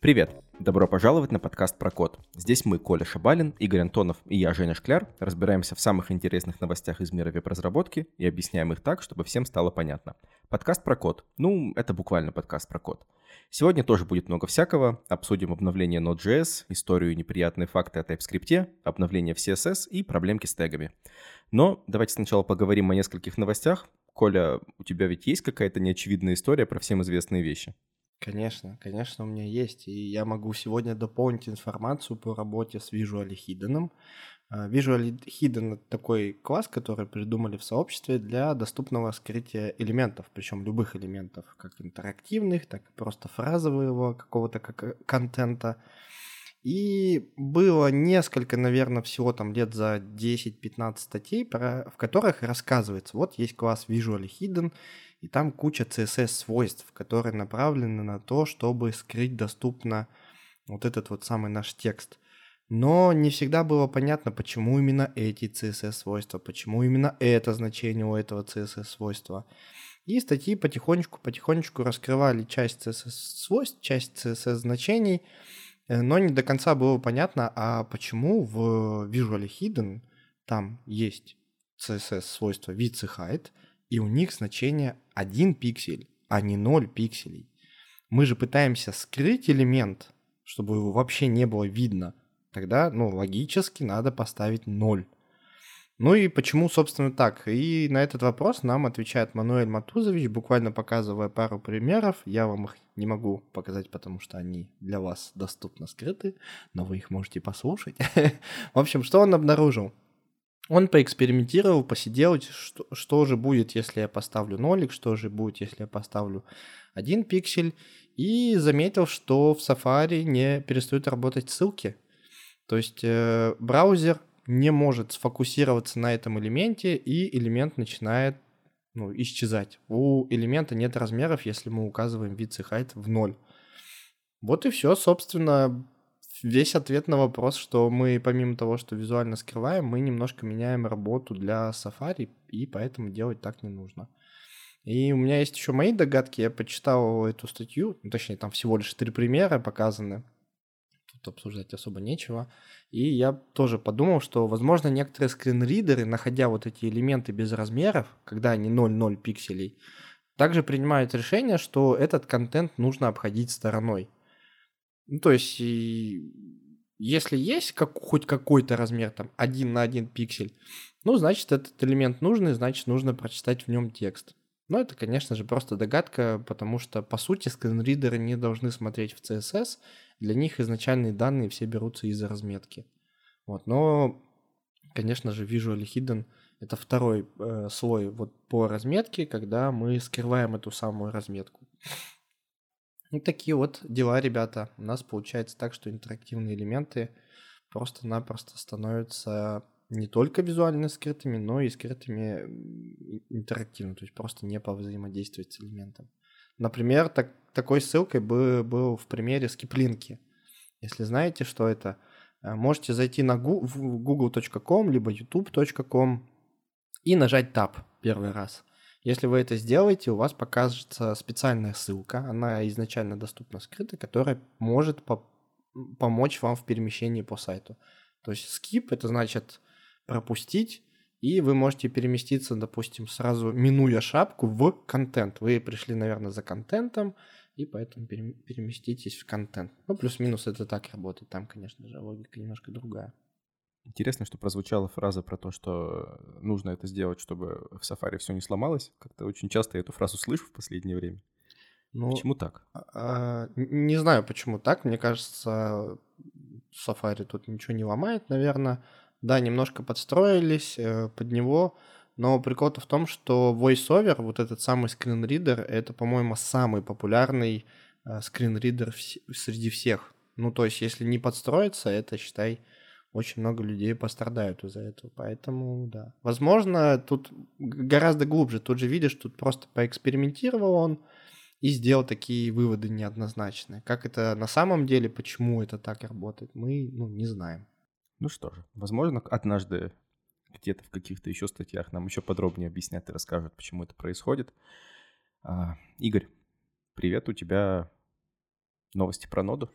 Привет! Добро пожаловать на подкаст про код. Здесь мы, Коля Шабалин, Игорь Антонов и я, Женя Шкляр, разбираемся в самых интересных новостях из мира веб-разработки и объясняем их так, чтобы всем стало понятно. Подкаст про код. Ну, это буквально подкаст про код. Сегодня тоже будет много всякого. Обсудим обновление Node.js, историю и неприятные факты о TypeScript, обновление в CSS и проблемки с тегами. Но давайте сначала поговорим о нескольких новостях. Коля, у тебя ведь есть какая-то неочевидная история про всем известные вещи? Конечно, конечно, у меня есть. И я могу сегодня дополнить информацию по работе с Visual Hidden. А, Visual Hidden — это такой класс, который придумали в сообществе для доступного скрытия элементов, причем любых элементов, как интерактивных, так и просто фразового какого-то как э, контента. И было несколько, наверное, всего там лет за 10-15 статей, в которых рассказывается, вот есть класс Visual Hidden, и там куча CSS-свойств, которые направлены на то, чтобы скрыть доступно вот этот вот самый наш текст. Но не всегда было понятно, почему именно эти CSS-свойства, почему именно это значение у этого CSS-свойства. И статьи потихонечку-потихонечку раскрывали часть CSS-свойств, часть CSS-значений, э, но не до конца было понятно, а почему в Visual Hidden там есть CSS-свойство width и height, и у них значение 1 пиксель, а не 0 пикселей. Мы же пытаемся скрыть элемент, чтобы его вообще не было видно. Тогда, ну, логически надо поставить 0. Ну и почему, собственно, так? И на этот вопрос нам отвечает Мануэль Матузович, буквально показывая пару примеров. Я вам их не могу показать, потому что они для вас доступно скрыты, но вы их можете послушать. В общем, что он обнаружил? Он поэкспериментировал, посидел, что, что же будет, если я поставлю нолик, что же будет, если я поставлю один пиксель, и заметил, что в Safari не перестают работать ссылки. То есть э, браузер не может сфокусироваться на этом элементе, и элемент начинает ну, исчезать. У элемента нет размеров, если мы указываем width и height в ноль. Вот и все, собственно, весь ответ на вопрос, что мы помимо того, что визуально скрываем, мы немножко меняем работу для Safari, и поэтому делать так не нужно. И у меня есть еще мои догадки. Я почитал эту статью, точнее, там всего лишь три примера показаны. Тут обсуждать особо нечего. И я тоже подумал, что, возможно, некоторые скринридеры, находя вот эти элементы без размеров, когда они 0,0 пикселей, также принимают решение, что этот контент нужно обходить стороной. Ну, то есть, и если есть как, хоть какой-то размер, там, один на один пиксель, ну, значит, этот элемент нужный, значит, нужно прочитать в нем текст. Но это, конечно же, просто догадка, потому что, по сути, скринридеры не должны смотреть в CSS. Для них изначальные данные все берутся из разметки. Вот, но, конечно же, Visual Hidden — это второй э, слой вот по разметке, когда мы скрываем эту самую разметку. Ну, такие вот дела, ребята. У нас получается так, что интерактивные элементы просто-напросто становятся не только визуально скрытыми, но и скрытыми интерактивно, то есть просто не повзаимодействовать с элементом. Например, так, такой ссылкой был, был в примере скиплинки. Если знаете, что это, э, можете зайти на google.com либо youtube.com и нажать Tab первый раз. Если вы это сделаете, у вас покажется специальная ссылка, она изначально доступна скрыта, которая может по помочь вам в перемещении по сайту. То есть skip это значит пропустить, и вы можете переместиться, допустим, сразу минуя шапку в контент. Вы пришли, наверное, за контентом, и поэтому переместитесь в контент. Ну, плюс-минус это так работает. Там, конечно же, логика немножко другая. Интересно, что прозвучала фраза про то, что нужно это сделать, чтобы в Safari все не сломалось. Как-то очень часто я эту фразу слышу в последнее время. Ну, почему так? А, а не знаю, почему так. Мне кажется, Safari тут ничего не ломает, наверное. Да, немножко подстроились э, под него, но прикол-то в том, что VoiceOver, вот этот самый скринридер, это, по-моему, самый популярный э, скринридер среди всех. Ну, то есть, если не подстроиться, это, считай, очень много людей пострадают из-за этого. Поэтому, да. Возможно, тут гораздо глубже. Тут же видишь, тут просто поэкспериментировал он и сделал такие выводы неоднозначные. Как это на самом деле, почему это так работает, мы ну, не знаем. Ну что же, возможно, однажды где-то в каких-то еще статьях нам еще подробнее объяснят и расскажут, почему это происходит. А, Игорь, привет, у тебя новости про ноду?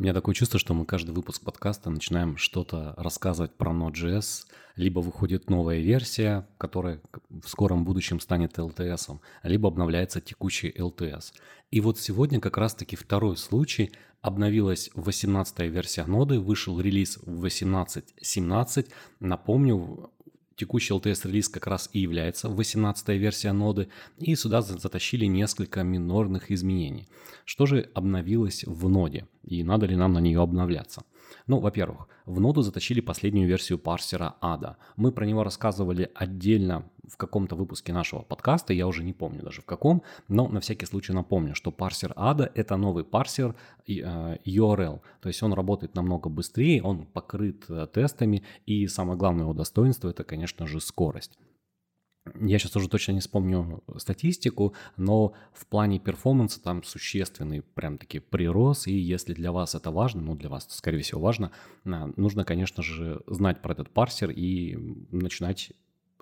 У меня такое чувство, что мы каждый выпуск подкаста начинаем что-то рассказывать про Node.js, либо выходит новая версия, которая в скором будущем станет LTS, либо обновляется текущий LTS. И вот сегодня как раз-таки второй случай. Обновилась 18-я версия ноды, вышел релиз в 18.17. Напомню, текущий LTS-релиз как раз и является 18-я версия ноды, и сюда затащили несколько минорных изменений. Что же обновилось в ноде, и надо ли нам на нее обновляться? Ну, во-первых, в ноду затащили последнюю версию парсера ADA. Мы про него рассказывали отдельно в каком-то выпуске нашего подкаста, я уже не помню даже в каком, но на всякий случай напомню, что парсер ADA — это новый парсер э, URL, то есть он работает намного быстрее, он покрыт э, тестами, и самое главное его достоинство — это, конечно же, скорость. Я сейчас уже точно не вспомню статистику, но в плане перформанса там существенный прям таки прирост, и если для вас это важно, ну для вас, скорее всего, важно, а, нужно, конечно же, знать про этот парсер и начинать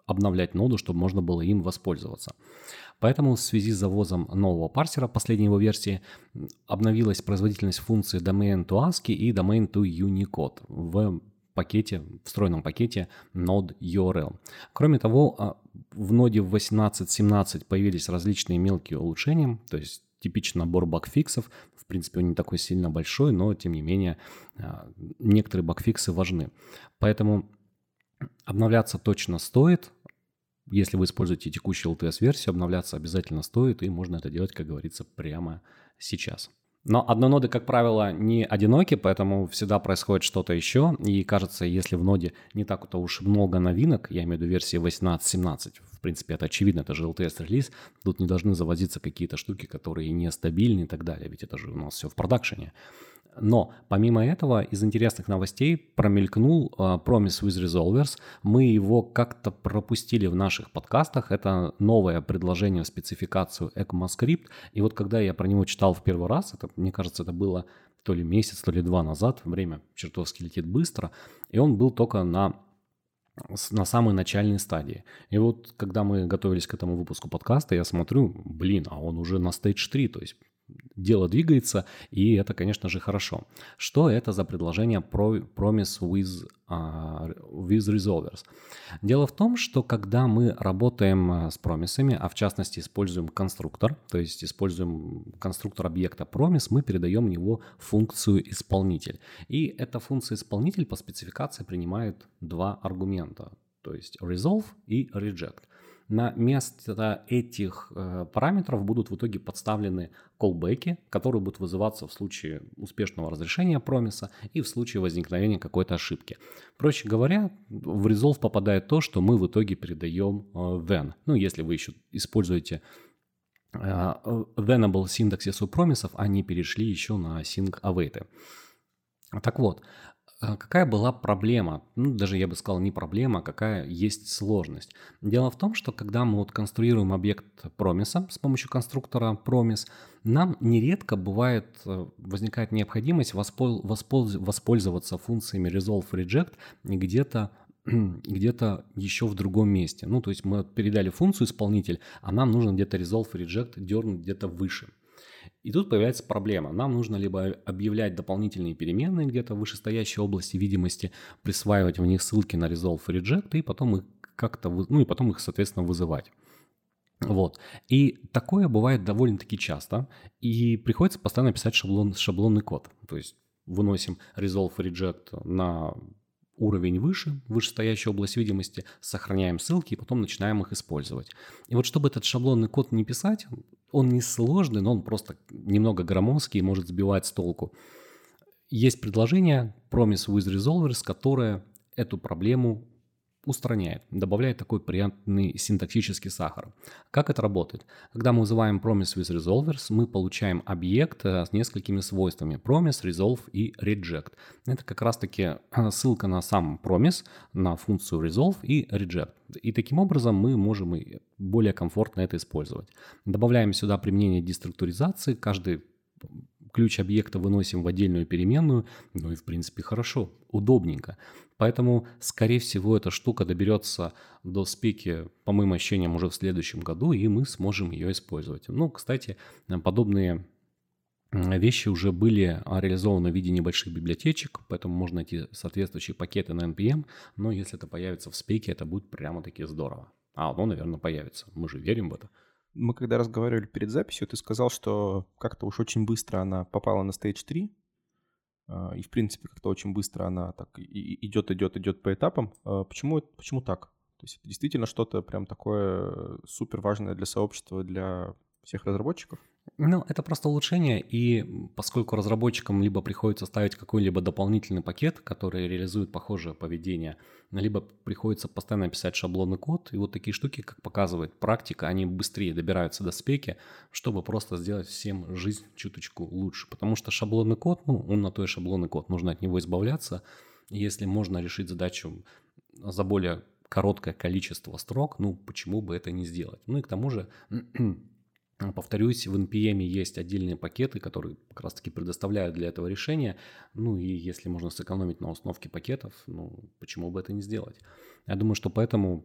обновлять ноду, чтобы можно было им воспользоваться. Поэтому в связи с завозом нового парсера, последней его версии, обновилась производительность функции domain to ASCII и domain to Unicode в пакете, встроенном пакете Node URL. Кроме того, а, в ноде 18.17 появились различные мелкие улучшения, то есть типичный набор багфиксов. В принципе, он не такой сильно большой, но тем не менее а, некоторые багфиксы важны. Поэтому обновляться точно стоит. Если вы используете текущую LTS-версию, обновляться обязательно стоит, и можно это делать, как говорится, прямо сейчас. Но одноноды, как правило, не одиноки, поэтому всегда происходит что-то еще. И кажется, если в ноде не так уж много новинок, я имею в виду версии 18.17, в принципе, это очевидно, это же LTS-релиз, тут не должны заводиться какие-то штуки, которые нестабильны и так далее, ведь это же у нас все в продакшене. Но помимо этого, из интересных новостей промелькнул uh, Promise with Resolvers. Мы его как-то пропустили в наших подкастах. Это новое предложение в спецификацию ECMAScript. И вот когда я про него читал в первый раз, это, мне кажется, это было то ли месяц, то ли два назад, время чертовски летит быстро, и он был только на на самой начальной стадии. И вот, когда мы готовились к этому выпуску подкаста, я смотрю, блин, а он уже на стейдж 3, то есть дело двигается, и это, конечно же, хорошо. Что это за предложение Promise with, uh, with Resolvers? Дело в том, что когда мы работаем а, с промисами, а в частности используем конструктор, то есть используем конструктор объекта promise, мы передаем в него функцию исполнитель. И эта функция исполнитель по спецификации принимает два аргумента, то есть resolve и reject на место этих э, параметров будут в итоге подставлены колбеки, которые будут вызываться в случае успешного разрешения промиса и в случае возникновения какой-то ошибки. Проще говоря, в resolve попадает то, что мы в итоге передаем э, then. Ну, если вы еще используете э, venable синтаксис промисов, они перешли еще на sync await. Так вот, какая была проблема? Ну, даже я бы сказал не проблема, а какая есть сложность. Дело в том, что когда мы вот конструируем объект промиса с помощью конструктора promise, нам нередко бывает, э, возникает необходимость воспользоваться функциями resolve reject где-то где-то еще в другом месте. Ну, то есть мы передали функцию исполнитель, а нам нужно где-то resolve reject дернуть где-то выше. И тут появляется проблема. Нам нужно либо объявлять дополнительные переменные где-то в вышестоящей области видимости, присваивать в них ссылки на resolve и reject, и потом их как-то, ну и потом их, соответственно, вызывать. Вот. И такое бывает довольно-таки часто, и приходится постоянно писать шаблон, шаблонный код. То есть выносим resolve и reject на уровень выше, вышестоящую область видимости, сохраняем ссылки и потом начинаем их использовать. И вот чтобы этот шаблонный код не писать, он не сложный, но он просто немного громоздкий и может сбивать с толку. Есть предложение Promise with Resolvers, которое эту проблему устраняет, добавляет такой приятный синтаксический сахар. Как это работает? Когда мы вызываем promise with resolvers, мы получаем объект э, с несколькими свойствами promise, resolve и reject. Это как раз-таки э, ссылка на сам promise, на функцию resolve и reject. И таким образом мы можем более комфортно это использовать. Добавляем сюда применение деструктуризации, каждый ключ объекта выносим в отдельную переменную, ну и в принципе хорошо, удобненько. Поэтому, скорее всего, эта штука доберется до спеки, по моим ощущениям, уже в следующем году, и мы сможем ее использовать. Ну, кстати, подобные вещи уже были реализованы в виде небольших библиотечек, поэтому можно найти соответствующие пакеты на NPM, но если это появится в спеке, это будет прямо-таки здорово. А оно, наверное, появится. Мы же верим в это. Мы когда разговаривали перед записью, ты сказал, что как-то уж очень быстро она попала на Stage 3, а, и, в принципе, как-то очень быстро она так идет, идет, идет по этапам. А, почему, почему так? То есть это действительно что-то прям такое супер важное для сообщества, для всех разработчиков? Ну, это просто улучшение, и поскольку разработчикам либо приходится ставить какой-либо дополнительный пакет, который реализует похожее поведение, либо приходится постоянно писать шаблонный код, и вот такие штуки, как показывает практика, они быстрее добираются до спеки, чтобы просто сделать всем жизнь чуточку лучше. Потому что шаблонный код, ну, он на то и шаблонный код, нужно от него избавляться. если можно решить задачу за более короткое количество строк, ну, почему бы это не сделать? Ну и к тому же Повторюсь, в NPM есть отдельные пакеты, которые как раз-таки предоставляют для этого решения. Ну и если можно сэкономить на установке пакетов, ну почему бы это не сделать? Я думаю, что поэтому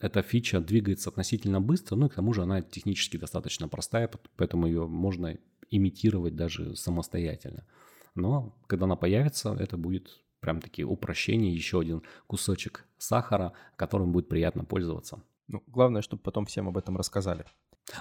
эта фича двигается относительно быстро, ну и к тому же она технически достаточно простая, поэтому ее можно имитировать даже самостоятельно. Но когда она появится, это будет прям таки упрощение, еще один кусочек сахара, которым будет приятно пользоваться. Ну, главное, чтобы потом всем об этом рассказали.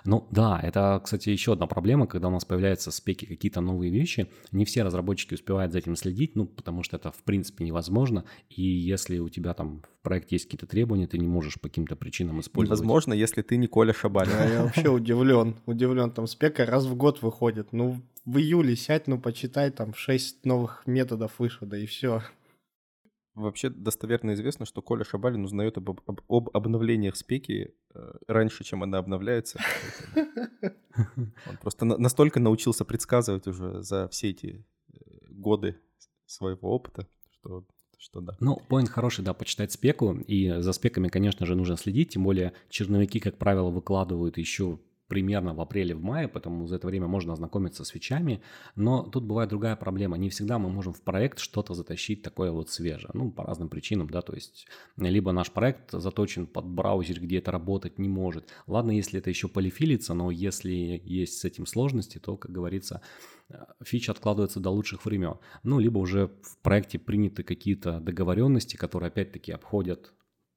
Ну да, это, кстати, еще одна проблема, когда у нас появляются в спеке какие-то новые вещи. Не все разработчики успевают за этим следить, ну, потому что это в принципе невозможно. И если у тебя там в проекте есть какие-то требования, ты не можешь по каким-то причинам использовать. Невозможно, если ты не Коля Шабаль. Да, я вообще удивлен. Удивлен, там спека раз в год выходит. Ну, в июле сядь, ну, почитай, там 6 новых методов вышло, да и все. Вообще достоверно известно, что Коля Шабалин узнает об, об, об обновлениях спеки э, раньше, чем она обновляется. Он просто настолько научился предсказывать уже за все эти э, годы своего опыта, что что да. Ну, поинт хороший, да, почитать спеку, и за спеками, конечно же, нужно следить, тем более черновики, как правило, выкладывают еще примерно в апреле, в мае, поэтому за это время можно ознакомиться с фичами. Но тут бывает другая проблема. Не всегда мы можем в проект что-то затащить такое вот свежее. Ну, по разным причинам, да, то есть либо наш проект заточен под браузер, где это работать не может. Ладно, если это еще полифилится, но если есть с этим сложности, то, как говорится, фича откладывается до лучших времен. Ну, либо уже в проекте приняты какие-то договоренности, которые опять-таки обходят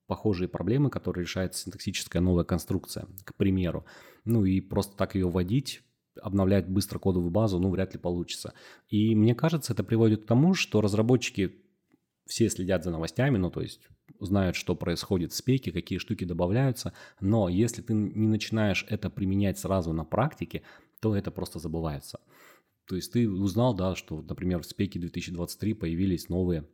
похожие проблемы, которые решает синтаксическая новая конструкция, к примеру. Ну и просто так ее вводить, обновлять быстро кодовую базу, ну, вряд ли получится. И мне кажется, это приводит к тому, что разработчики все следят за новостями, ну, то есть знают, что происходит в спеке, какие штуки добавляются, но если ты не начинаешь это применять сразу на практике, то это просто забывается. То есть ты узнал, да, что, например, в спеке 2023 появились новые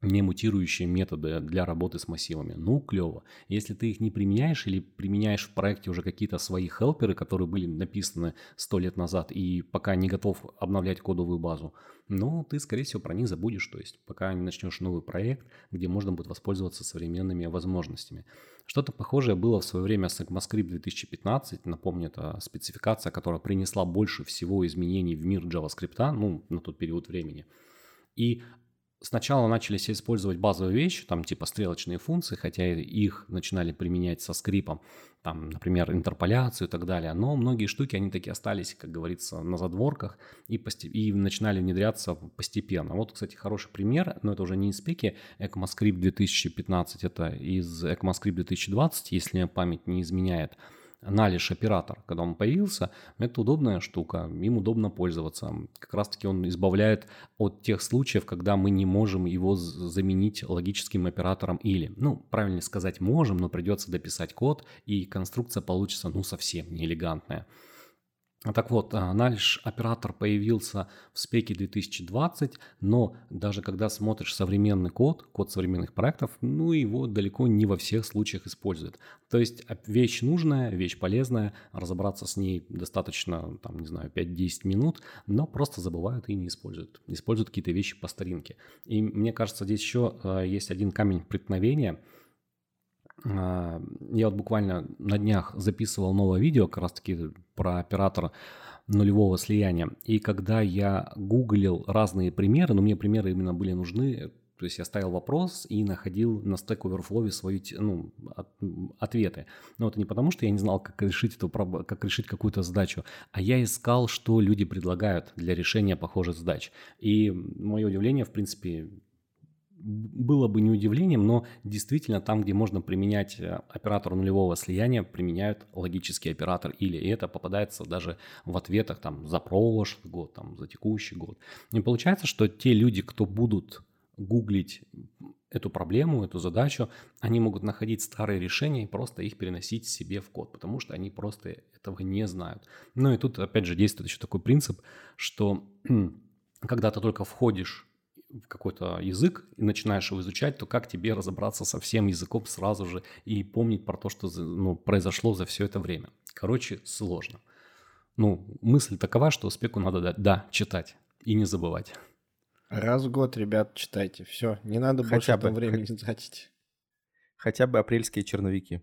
не мутирующие методы для работы с массивами. Ну, клево. Если ты их не применяешь или применяешь в проекте уже какие-то свои хелперы, которые были написаны сто лет назад и пока не готов обновлять кодовую базу, ну, ты, скорее всего, про них забудешь. То есть, пока не начнешь новый проект, где можно будет воспользоваться современными возможностями. Что-то похожее было в свое время с ECMAScript 2015. Напомню, это спецификация, которая принесла больше всего изменений в мир JavaScript, ну, на тот период времени. И Сначала начали все использовать базовые вещи, там типа стрелочные функции, хотя их начинали применять со скрипом, там, например, интерполяцию и так далее. Но многие штуки, они таки остались, как говорится, на задворках и, пости- и начинали внедряться постепенно. Вот, кстати, хороший пример, но это уже не из спеки ECMAScript 2015, это из ECMAScript 2020, если память не изменяет – налиш оператор, когда он появился, это удобная штука, им удобно пользоваться. Как раз таки он избавляет от тех случаев, когда мы не можем его заменить логическим оператором или. Ну, правильно сказать можем, но придется дописать код, и конструкция получится ну совсем неэлегантная. Так вот, а, наш оператор появился в спеке 2020, но даже когда смотришь современный код, код современных проектов, ну его далеко не во всех случаях используют. То есть вещь нужная, вещь полезная, разобраться с ней достаточно, там, не знаю, 5-10 минут, но просто забывают и не используют. Используют какие-то вещи по старинке. И мне кажется, здесь еще а, есть один камень преткновения – а, я вот буквально на днях записывал новое видео как раз-таки про оператора нулевого слияния. И когда я гуглил разные примеры, но мне примеры именно были нужны То есть я ставил вопрос и находил на Stack Overflow свои ну, от, ответы. Но это не потому, что я не знал, как решить, эту, как решить какую-то задачу, а я искал, что люди предлагают для решения похожих задач. И мое удивление, в принципе, было бы не удивлением, но действительно там, где можно применять э, оператор нулевого слияния, применяют логический оператор или, и это попадается даже в ответах там за прошлый год, там за текущий год. И получается, что те люди, кто будут гуглить эту проблему, эту задачу, они могут находить старые решения и просто их переносить себе в код, потому что они просто этого не знают. Ну и тут опять же действует еще такой принцип, что когда ты только входишь какой-то язык и начинаешь его изучать, то как тебе разобраться со всем языком сразу же и помнить про то, что ну, произошло за все это время? Короче, сложно. Ну, мысль такова, что спеку надо, да, да читать и не забывать. Раз в год, ребят, читайте. Все, не надо Хотя больше бы. времени тратить. Хотя бы апрельские черновики.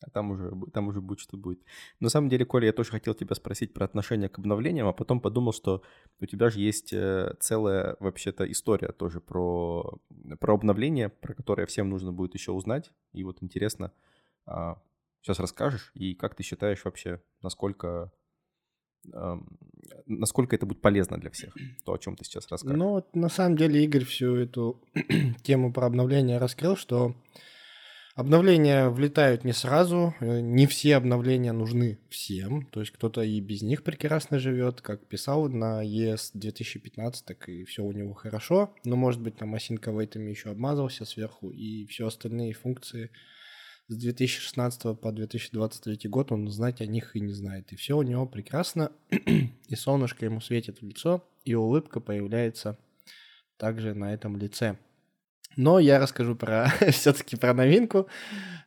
А там уже, там уже будет, что будет. На самом деле, Коля, я тоже хотел тебя спросить про отношение к обновлениям, а потом подумал, что у тебя же есть э, целая вообще-то история тоже про, про обновление, про которое всем нужно будет еще узнать. И вот интересно, сейчас расскажешь, и как ты считаешь вообще, насколько насколько это будет полезно для всех, то, о чем ты сейчас расскажешь. Ну, на самом деле Игорь всю эту тему про обновление раскрыл, что Обновления влетают не сразу, э, не все обновления нужны всем, то есть кто-то и без них прекрасно живет, как писал на ES 2015, так и все у него хорошо, но может быть там осинка вейтами еще обмазался сверху, и все остальные функции с 2016 по 2023 год он знать о них и не знает, и все у него прекрасно, и солнышко ему светит в лицо, и улыбка появляется также на этом лице. Но я расскажу про все-таки про новинку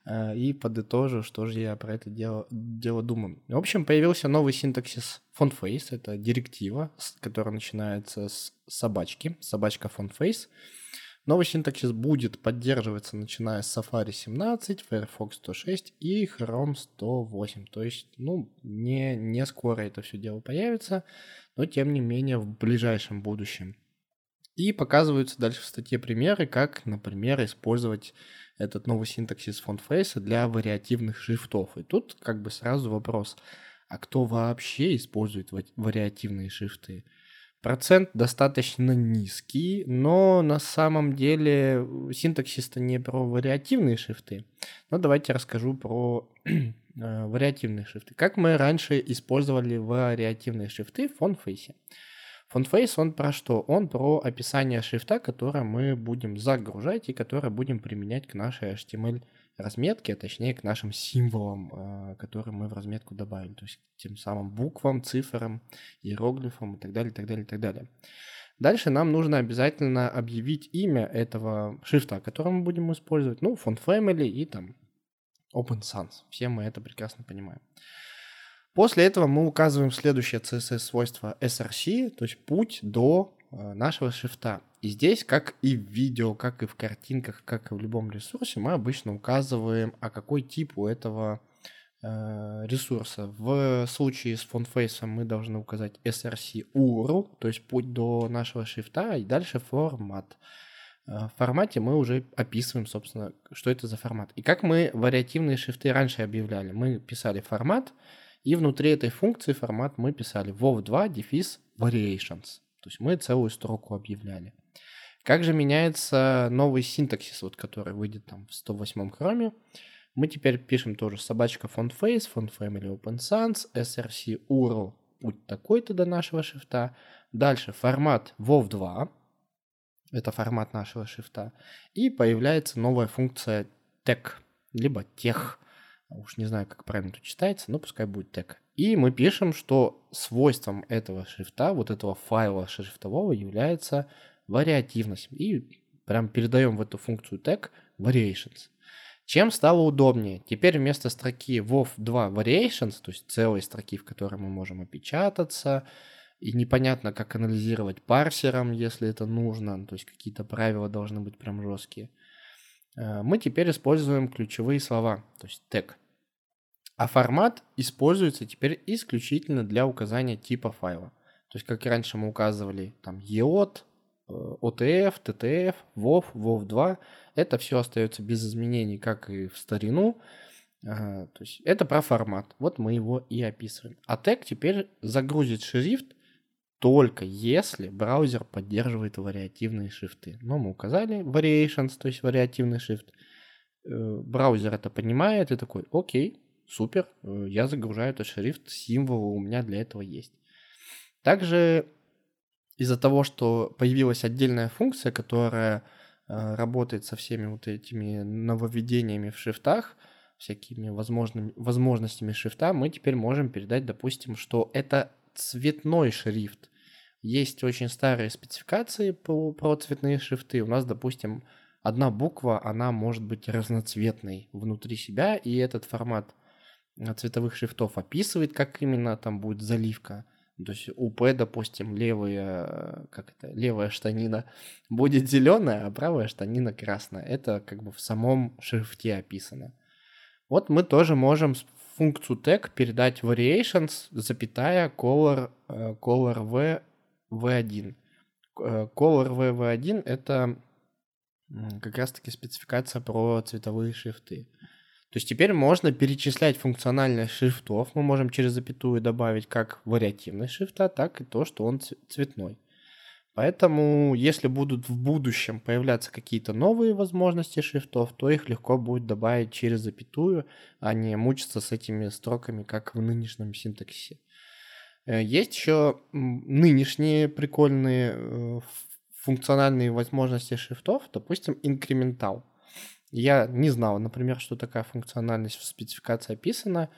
э, и подытожу, что же я про это дело, дело думаю. В общем, появился новый синтаксис FontFace. Это директива, которая начинается с собачки, собачка FontFace. Новый синтаксис будет поддерживаться начиная с Safari 17, Firefox 106 и Chrome 108. То есть, ну, не, не скоро это все дело появится, но тем не менее в ближайшем будущем. И показываются дальше в статье примеры, как, например, использовать этот новый синтаксис фондфейса для вариативных шрифтов. И тут как бы сразу вопрос, а кто вообще использует вариативные шрифты? Процент достаточно низкий, но на самом деле синтаксис-то не про вариативные шрифты. Но давайте расскажу про э, вариативные шрифты. Как мы раньше использовали вариативные шрифты в font-face? Font-face, он про что? Он про описание шрифта, которое мы будем загружать и которое будем применять к нашей HTML разметке, а точнее к нашим символам, а, которые мы в разметку добавили, то есть тем самым буквам, цифрам, иероглифам и так далее, так далее, так далее. Дальше нам нужно обязательно объявить имя этого шрифта, который мы будем использовать. Ну, font family и там Open Sans. Все мы это прекрасно понимаем. После этого мы указываем следующее CSS-свойство src, то есть путь до э, нашего шрифта. И здесь, как и в видео, как и в картинках, как и в любом ресурсе, мы обычно указываем, а какой тип у этого э, ресурса. В случае с фонтфейсом мы должны указать src URL, то есть путь до нашего шрифта, и дальше формат. Э, в формате мы уже описываем, собственно, что это за формат. И как мы вариативные шрифты раньше объявляли. Мы писали формат, и внутри этой функции формат мы писали WoW2 дефис variations. То есть мы целую строку объявляли. Как же меняется новый синтаксис, вот, который выйдет там в 108 хроме? Мы теперь пишем тоже собачка font face, font family open sans, src url, путь такой-то до нашего шрифта. Дальше формат WoW2, это формат нашего шрифта. И появляется новая функция tag, либо тех. Уж не знаю, как правильно тут читается, но пускай будет тег. И мы пишем, что свойством этого шрифта, вот этого файла шрифтового является вариативность. И прям передаем в эту функцию тег variations. Чем стало удобнее? Теперь вместо строки WoW2 variations, то есть целой строки, в которой мы можем опечататься, и непонятно, как анализировать парсером, если это нужно, то есть какие-то правила должны быть прям жесткие, мы теперь используем ключевые слова, то есть тег. А формат используется теперь исключительно для указания типа файла. То есть, как и раньше мы указывали там EOT, OTF, TTF, WoW, WoW 2. Это все остается без изменений, как и в старину. То есть это про формат. Вот мы его и описываем. А тег теперь загрузит шрифт только если браузер поддерживает вариативные шрифты. Но мы указали variations, то есть вариативный шрифт. Э, браузер это понимает и такой, окей, супер, э, я загружаю этот шрифт, символы у меня для этого есть. Также из-за того, что появилась отдельная функция, которая э, работает со всеми вот этими нововведениями в шрифтах, всякими возможными, возможностями шрифта, мы теперь можем передать, допустим, что это цветной шрифт. Есть очень старые спецификации по, про цветные шрифты. У нас, допустим, одна буква, она может быть разноцветной внутри себя, и этот формат э, цветовых шрифтов описывает, как именно там будет заливка. То есть у П, допустим, левая, как это, левая штанина будет зеленая, а правая штанина красная. Это как бы в самом шрифте описано. Вот мы тоже можем функцию tag передать variations, запятая color, э, color v v1. Color v v1 это как раз-таки спецификация про цветовые шрифты. То есть теперь можно перечислять функциональность шрифтов. Мы можем через запятую добавить как вариативность шрифта, так и то, что он цветной. Поэтому, если будут в будущем появляться какие-то новые возможности шрифтов, то их легко будет добавить через запятую, а не мучиться с этими строками, как в нынешнем синтаксисе. Э, есть еще нынешние прикольные э, функциональные возможности шрифтов, допустим, инкрементал. Я не знал, например, что такая функциональность в спецификации описана.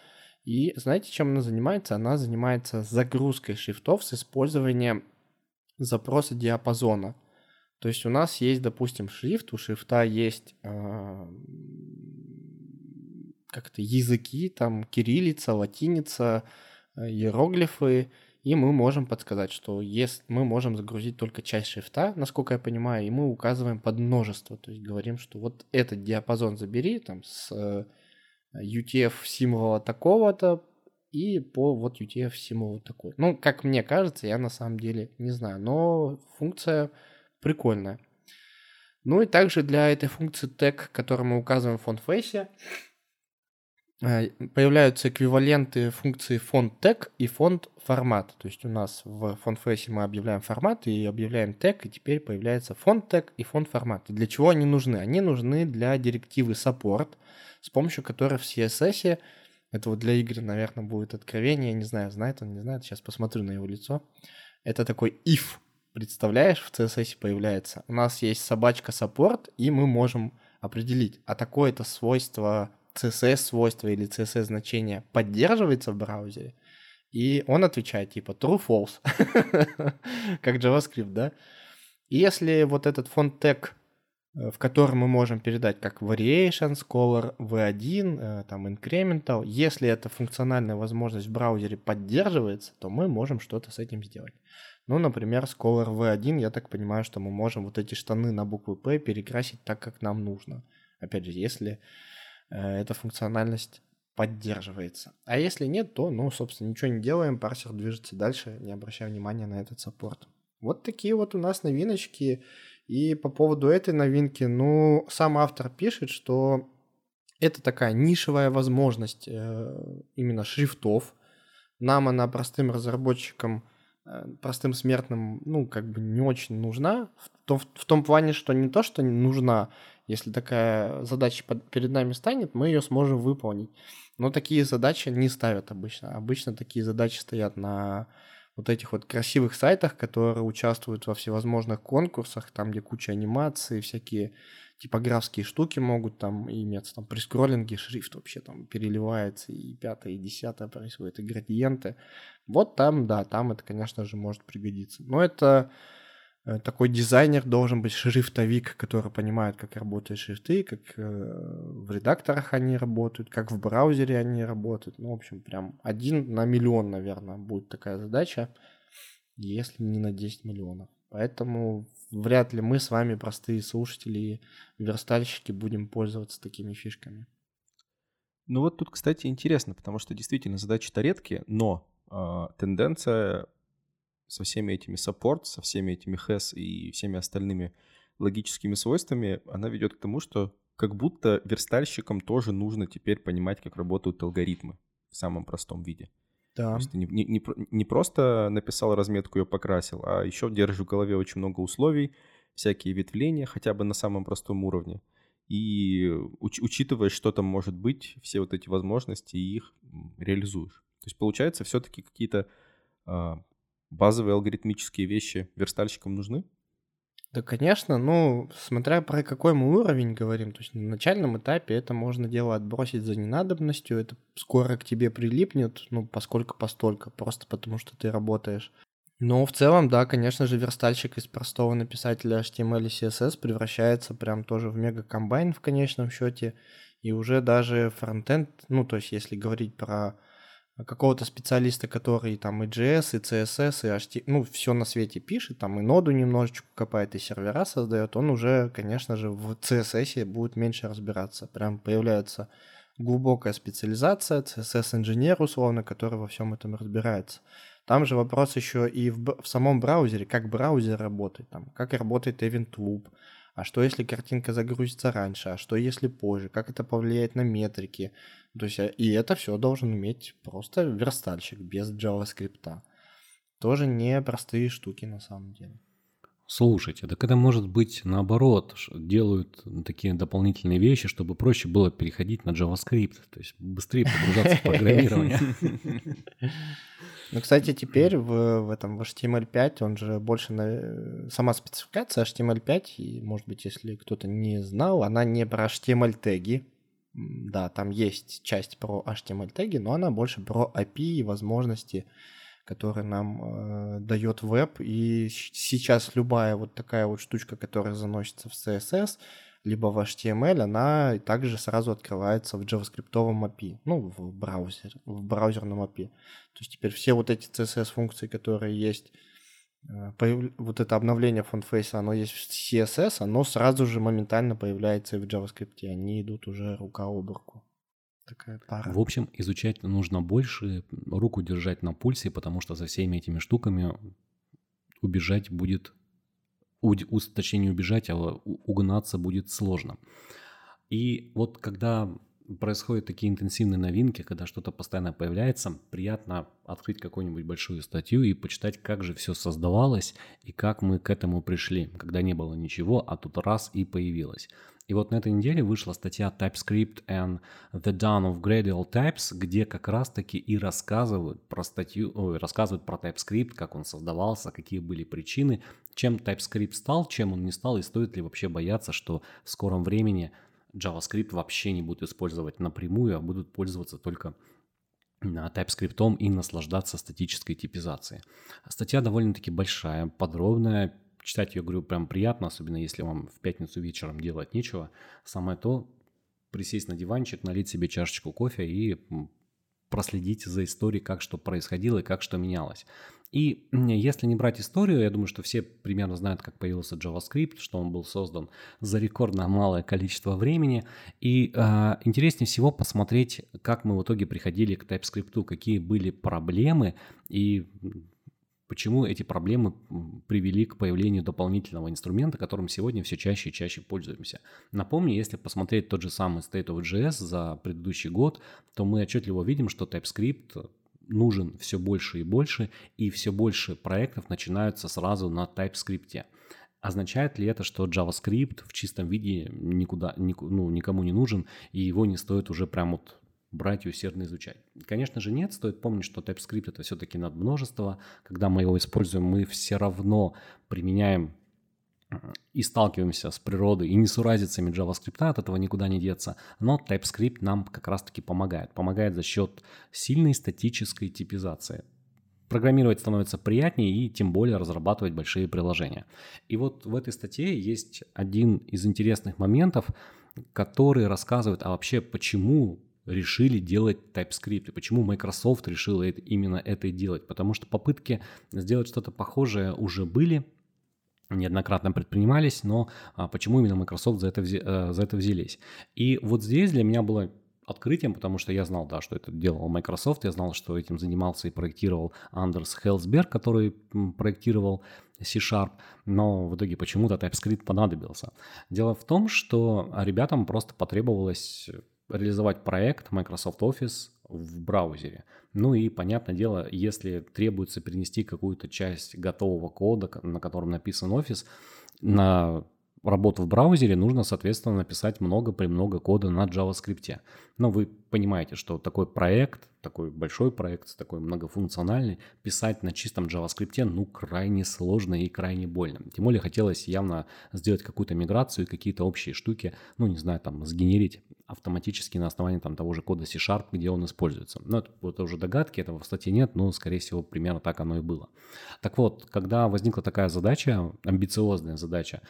И знаете, чем она занимается? Она занимается загрузкой шрифтов с использованием запроса диапазона. То есть у нас есть, допустим, шрифт, у шрифта есть э, как-то языки, там кириллица, латиница, иероглифы, и мы можем подсказать, что если мы можем загрузить только часть шрифта, насколько я понимаю, и мы указываем под множество, то есть говорим, что вот этот диапазон забери там с э, UTF символа такого-то и по вот UTF символу такой. Ну, как мне кажется, я на самом деле не знаю, но функция прикольная. Ну и также для этой функции tag, которую мы указываем в фонд-фейсе, Э, появляются эквиваленты функции фонд тег и фонд формат. То есть у нас в фонд фейсе мы объявляем формат и объявляем тег, и теперь появляется фонд тег и фонд формат. Для чего они нужны? Они нужны для директивы support, с помощью которой в CSS, это вот для Игоря, наверное, будет откровение, я не знаю, знает он, не знает, сейчас посмотрю на его лицо. Это такой if, представляешь, в CSS появляется. У нас есть собачка support, и мы можем определить, а такое-то свойство CSS свойство или CSS значение поддерживается в браузере, и он отвечает типа true, false, как JavaScript, да? И если вот этот фонд тег, э, в котором мы можем передать как variations, color v1, э, там incremental, если эта функциональная возможность в браузере поддерживается, то мы можем что-то с этим сделать. Ну, например, с color v1 я так понимаю, что мы можем вот эти штаны на букву P перекрасить так, как нам нужно. Опять же, если эта функциональность поддерживается. А если нет, то, ну, собственно, ничего не делаем, парсер движется дальше, не обращая внимания на этот саппорт. Вот такие вот у нас новиночки. И по поводу этой новинки, ну, сам автор пишет, что это такая нишевая возможность э, именно шрифтов. Нам она простым разработчикам, э, простым смертным, ну, как бы не очень нужна. В том, в том плане, что не то, что нужна, если такая задача перед нами станет, мы ее сможем выполнить. Но такие задачи не ставят обычно. Обычно такие задачи стоят на вот этих вот красивых сайтах, которые участвуют во всевозможных конкурсах, там, где куча анимаций, всякие типографские штуки могут там иметься, там при скроллинге шрифт вообще там переливается, и пятое, и десятое происходит, и градиенты. Вот там, да, там это, конечно же, может пригодиться. Но это такой дизайнер должен быть шрифтовик, который понимает, как работают шрифты, как э, в редакторах они работают, как в браузере они работают. Ну, в общем, прям один на миллион, наверное, будет такая задача, если не на 10 миллионов. Поэтому вряд ли мы с вами, простые слушатели и верстальщики, будем пользоваться такими фишками. Ну вот тут, кстати, интересно, потому что действительно задачи-то редкие, но э, тенденция со всеми этими support, со всеми этими has и всеми остальными логическими свойствами, она ведет к тому, что как будто верстальщикам тоже нужно теперь понимать, как работают алгоритмы в самом простом виде. Да. То есть ты не, не, не, не просто написал разметку и покрасил, а еще держишь в голове очень много условий, всякие ветвления хотя бы на самом простом уровне. И уч, учитывая, что там может быть, все вот эти возможности, и их реализуешь. То есть получается, все-таки какие-то а, базовые алгоритмические вещи верстальщикам нужны? Да, конечно, ну, смотря про какой мы уровень говорим, то есть на начальном этапе это можно дело отбросить за ненадобностью, это скоро к тебе прилипнет, ну, поскольку постолько, просто потому что ты работаешь. Но в целом, да, конечно же, верстальщик из простого написателя HTML и CSS превращается прям тоже в мега-комбайн в конечном счете, и уже даже фронтенд, ну, то есть если говорить про какого-то специалиста, который там и JS, и CSS, и HTML, ну, все на свете пишет, там и ноду немножечко копает, и сервера создает, он уже, конечно же, в CSS будет меньше разбираться. Прям появляется глубокая специализация, CSS-инженер, условно, который во всем этом разбирается. Там же вопрос еще и в, в самом браузере, как браузер работает, там, как работает Event Loop, а что если картинка загрузится раньше, а что если позже, как это повлияет на метрики. То есть, и это все должен уметь просто верстальщик без JavaScript. Тоже не простые штуки на самом деле. Слушайте, так это может быть наоборот, делают такие дополнительные вещи, чтобы проще было переходить на JavaScript, то есть быстрее погружаться в программирование. Ну, кстати, теперь в, в этом в HTML5 он же больше на сама спецификация HTML5, и, может быть, если кто-то не знал, она не про HTML теги. Да, там есть часть про HTML теги, но она больше про API и возможности, которые нам э, дает веб. И сейчас любая вот такая вот штучка, которая заносится в CSS, либо в HTML, она также сразу открывается в JavaScript API, ну, в браузере, в браузерном API. То есть теперь все вот эти CSS-функции, которые есть, вот это обновление фонтфейса, оно есть в CSS, оно сразу же моментально появляется и в JavaScript, они идут уже рука об руку. Такая пара. В общем, изучать нужно больше, руку держать на пульсе, потому что за всеми этими штуками убежать будет точнее не убежать, а угнаться будет сложно. И вот когда происходят такие интенсивные новинки, когда что-то постоянно появляется, приятно открыть какую-нибудь большую статью и почитать, как же все создавалось и как мы к этому пришли, когда не было ничего, а тут раз и появилось. И вот на этой неделе вышла статья TypeScript and the Dawn of Gradual Types, где как раз-таки и рассказывают про статью, ой, рассказывают про TypeScript, как он создавался, какие были причины, чем TypeScript стал, чем он не стал, и стоит ли вообще бояться, что в скором времени JavaScript вообще не будут использовать напрямую, а будут пользоваться только TypeScript и наслаждаться статической типизацией. Статья довольно-таки большая, подробная, читать ее, говорю, прям приятно, особенно если вам в пятницу вечером делать нечего. Самое то присесть на диванчик, налить себе чашечку кофе и проследить за историей, как что происходило и как что менялось. И если не брать историю, я думаю, что все примерно знают, как появился JavaScript, что он был создан за рекордно малое количество времени. И э, интереснее всего посмотреть, как мы в итоге приходили к TypeScript, какие были проблемы и почему эти проблемы привели к появлению дополнительного инструмента, которым сегодня все чаще и чаще пользуемся. Напомню, если посмотреть тот же самый State of JS за предыдущий год, то мы отчетливо видим, что TypeScript нужен все больше и больше, и все больше проектов начинаются сразу на TypeScript. Означает ли это, что JavaScript в чистом виде никуда, ну, никому не нужен, и его не стоит уже прям вот брать и усердно изучать? Конечно же нет, стоит помнить, что TypeScript это все-таки над множество. Когда мы его используем, мы все равно применяем и сталкиваемся с природой и несуразицами JavaScript, от этого никуда не деться, но TypeScript нам как раз-таки помогает. Помогает за счет сильной статической типизации. Программировать становится приятнее и тем более разрабатывать большие приложения. И вот в этой статье есть один из интересных моментов, который рассказывает, а вообще почему решили делать TypeScript, и почему Microsoft решила это, именно это и делать. Потому что попытки сделать что-то похожее уже были, неоднократно предпринимались, но а, почему именно Microsoft за это, а, за это взялись? И вот здесь для меня было открытием, потому что я знал, да, что это делал Microsoft, я знал, что этим занимался и проектировал Андерс Хелсберг, который проектировал C-Sharp, но в итоге почему-то TypeScript понадобился. Дело в том, что ребятам просто потребовалось реализовать проект Microsoft Office в браузере. Ну и, понятное дело, если требуется перенести какую-то часть готового кода, на котором написан Office, на работу в браузере, нужно, соответственно, написать много-премного кода на JavaScript. Но вы понимаете, что такой проект, такой большой проект, такой многофункциональный, писать на чистом JavaScript, ну, крайне сложно и крайне больно. Тем более хотелось явно сделать какую-то миграцию, какие-то общие штуки, ну, не знаю, там, сгенерить автоматически на основании там того же кода C-Sharp, где он используется. Но это, это уже догадки, этого в статье нет, но, скорее всего, примерно так оно и было. Так вот, когда возникла такая задача, амбициозная задача,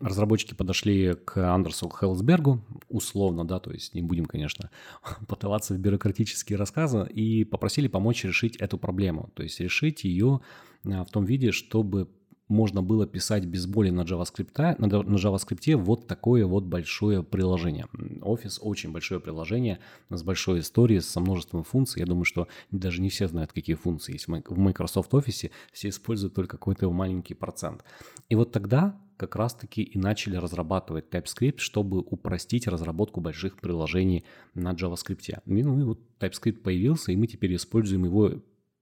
разработчики подошли к Андерсу Хелсбергу, условно, да, то есть не будем, конечно, пытаться в бюрократические рассказы, и попросили помочь решить эту проблему, то есть решить ее а, в том виде, чтобы можно было писать без боли на JavaScript, на, на JavaScript вот такое вот большое приложение. Office очень большое приложение с большой историей, со множеством функций. Я думаю, что даже не все знают, какие функции есть в Microsoft Office. Все используют только какой-то маленький процент. И вот тогда как раз-таки и начали разрабатывать TypeScript, чтобы упростить разработку больших приложений на JavaScript. Ну и вот TypeScript появился, и мы теперь используем его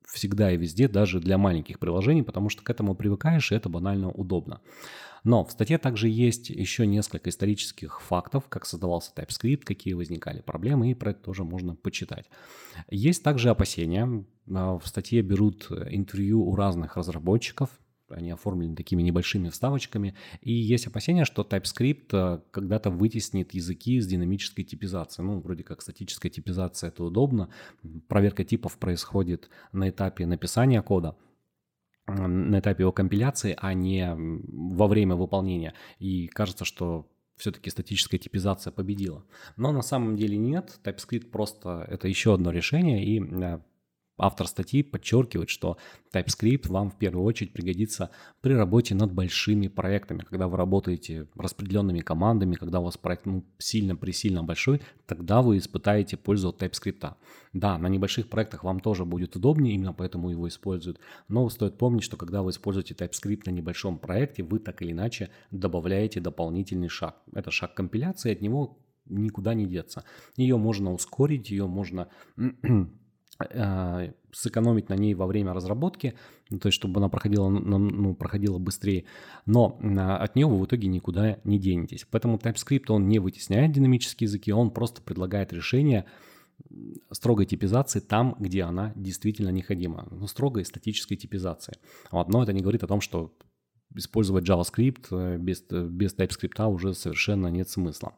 всегда и везде, даже для маленьких приложений, потому что к этому привыкаешь, и это банально удобно. Но в статье также есть еще несколько исторических фактов, как создавался TypeScript, какие возникали проблемы, и про это тоже можно почитать. Есть также опасения. А, в статье берут интервью у разных разработчиков, они оформлены такими небольшими вставочками. И есть опасения, что TypeScript э, когда-то вытеснит языки с динамической типизацией. Ну, вроде как статическая типизация это удобно. Проверка типов происходит на этапе написания кода на этапе его компиляции, а не во время выполнения. И кажется, что все-таки статическая типизация победила. Но на самом деле нет. TypeScript просто это еще одно решение, и э, Автор статьи подчеркивает, что TypeScript вам в первую очередь пригодится при работе над большими проектами. Когда вы работаете распределенными командами, когда у вас проект ну, сильно-пресильно большой, тогда вы испытаете пользу от TypeScript. Да, на небольших проектах вам тоже будет удобнее, именно поэтому его используют. Но стоит помнить, что когда вы используете TypeScript на небольшом проекте, вы так или иначе добавляете дополнительный шаг. Это шаг компиляции, от него никуда не деться. Ее можно ускорить, ее можно сэкономить на ней во время разработки, ну, то есть чтобы она проходила, ну, проходила быстрее, но от нее вы в итоге никуда не денетесь. Поэтому TypeScript, он не вытесняет динамические языки, он просто предлагает решение строгой типизации там, где она действительно необходима, ну, строгой статической типизации. Вот, но это не говорит о том, что использовать JavaScript э, без, без TypeScript уже совершенно нет смысла.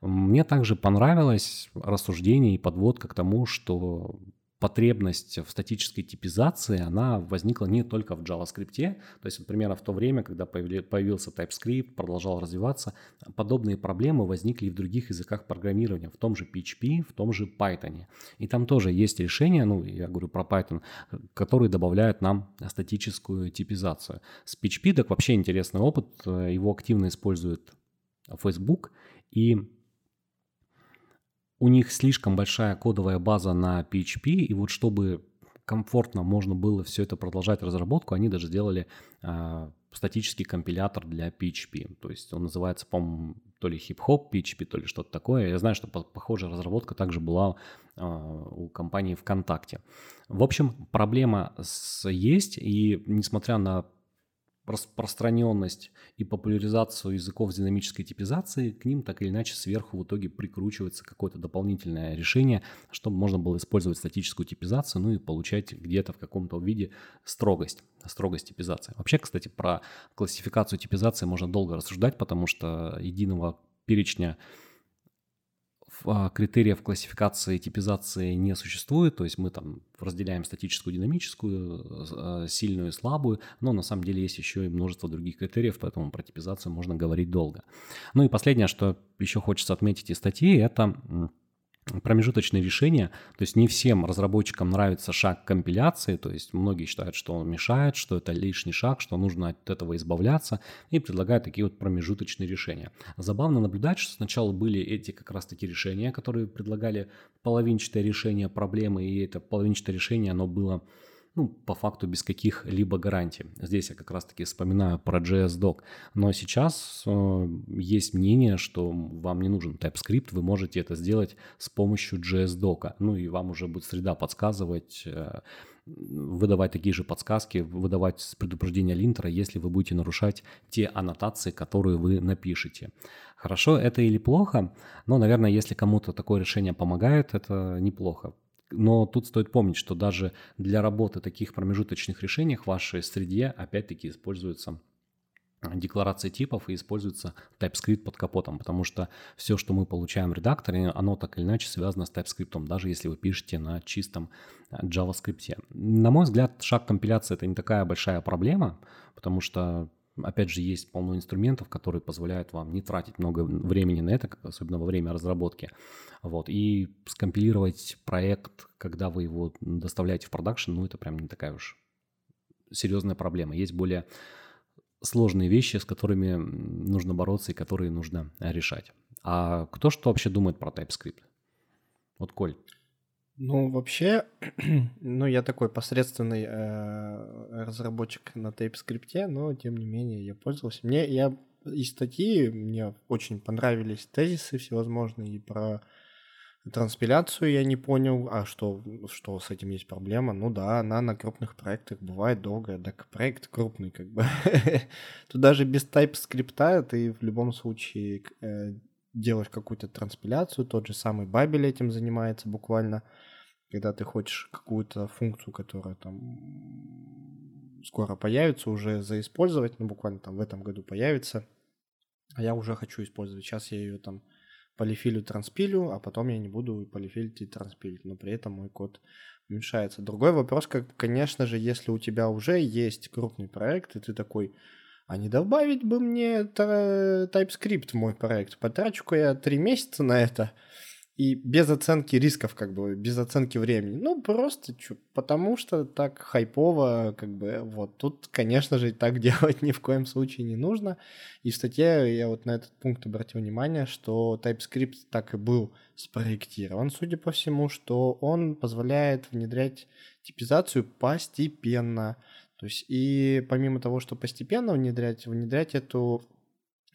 Мне также понравилось рассуждение и подводка к тому, что потребность в статической типизации, она возникла не только в JavaScript. То есть, например, в то время, когда появился TypeScript, продолжал развиваться, подобные проблемы возникли и в других языках программирования, в том же PHP, в том же Python. И там тоже есть решения, ну, я говорю про Python, которые добавляют нам статическую типизацию. С PHP так вообще интересный опыт, его активно использует Facebook, и у них слишком большая кодовая база на PHP, и вот чтобы комфортно можно было все это продолжать разработку, они даже сделали э, статический компилятор для PHP. То есть он называется, по-моему, то ли хип-хоп PHP, то ли что-то такое. Я знаю, что похожая разработка также была э, у компании ВКонтакте. В общем, проблема с, есть, и несмотря на распространенность и популяризацию языков с динамической типизацией, к ним так или иначе сверху в итоге прикручивается какое-то дополнительное решение, чтобы можно было использовать статическую типизацию, ну и получать где-то в каком-то виде строгость, строгость типизации. Вообще, кстати, про классификацию типизации можно долго рассуждать, потому что единого перечня критериев классификации и типизации не существует, то есть мы там разделяем статическую, динамическую, а, сильную и слабую, но на самом деле есть еще и множество других критериев, поэтому про типизацию можно говорить долго. Ну и последнее, что еще хочется отметить из статьи, это промежуточные решения, то есть не всем разработчикам нравится шаг компиляции, то есть многие считают, что он мешает, что это лишний шаг, что нужно от этого избавляться, и предлагают такие вот промежуточные решения. Забавно наблюдать, что сначала были эти как раз таки решения, которые предлагали половинчатое решение проблемы, и это половинчатое решение, оно было ну, по факту без каких-либо гарантий. Здесь я как раз-таки вспоминаю про JS-Doc. Но сейчас э, есть мнение, что вам не нужен TypeScript, вы можете это сделать с помощью JS-Doc. Ну и вам уже будет среда подсказывать, э, выдавать такие же подсказки, выдавать предупреждение линтера, если вы будете нарушать те аннотации, которые вы напишете. Хорошо это или плохо, но, наверное, если кому-то такое решение помогает, это неплохо. Но тут стоит помнить, что даже для работы таких промежуточных решений в вашей среде опять-таки используется декларации типов и используется TypeScript под капотом, потому что все, что мы получаем в редакторе, оно так или иначе связано с TypeScript, даже если вы пишете на чистом э, JavaScript. На мой взгляд, шаг компиляции это не такая большая проблема, потому что Опять же, есть полно инструментов, которые позволяют вам не тратить много времени на это, особенно во время разработки. Вот. И скомпилировать проект, когда вы его доставляете в продакшн, ну, это прям не такая уж серьезная проблема. Есть более сложные вещи, с которыми нужно бороться и которые нужно решать. А кто что вообще думает про TypeScript? Вот, Коль. Ну, вообще, ну, я такой посредственный э, разработчик на TypeScript, но, тем не менее, я пользовался. Мне, я из статьи, мне очень понравились тезисы всевозможные и про транспиляцию я не понял, а что, что с этим есть проблема? Ну да, она на крупных проектах бывает долгая, так проект крупный как бы. Тут даже без TypeScript ты в любом случае э, делаешь какую-то транспиляцию, тот же самый Бабель этим занимается буквально, когда ты хочешь какую-то функцию, которая там скоро появится, уже заиспользовать, ну буквально там в этом году появится, а я уже хочу использовать. Сейчас я ее там полифилю, транспилю, а потом я не буду полифилить и транспилить, но при этом мой код уменьшается. Другой вопрос, как, конечно же, если у тебя уже есть крупный проект, и ты такой, а не добавить бы мне TypeScript в мой проект. Потрачу-ка я три месяца на это. И без оценки рисков, как бы, без оценки времени. Ну, просто чё, потому что так хайпово, как бы, вот. Тут, конечно же, так делать ни в коем случае не нужно. И в статье я вот на этот пункт обратил внимание, что TypeScript так и был спроектирован, судя по всему, что он позволяет внедрять типизацию постепенно. То есть и помимо того, что постепенно внедрять, внедрять эту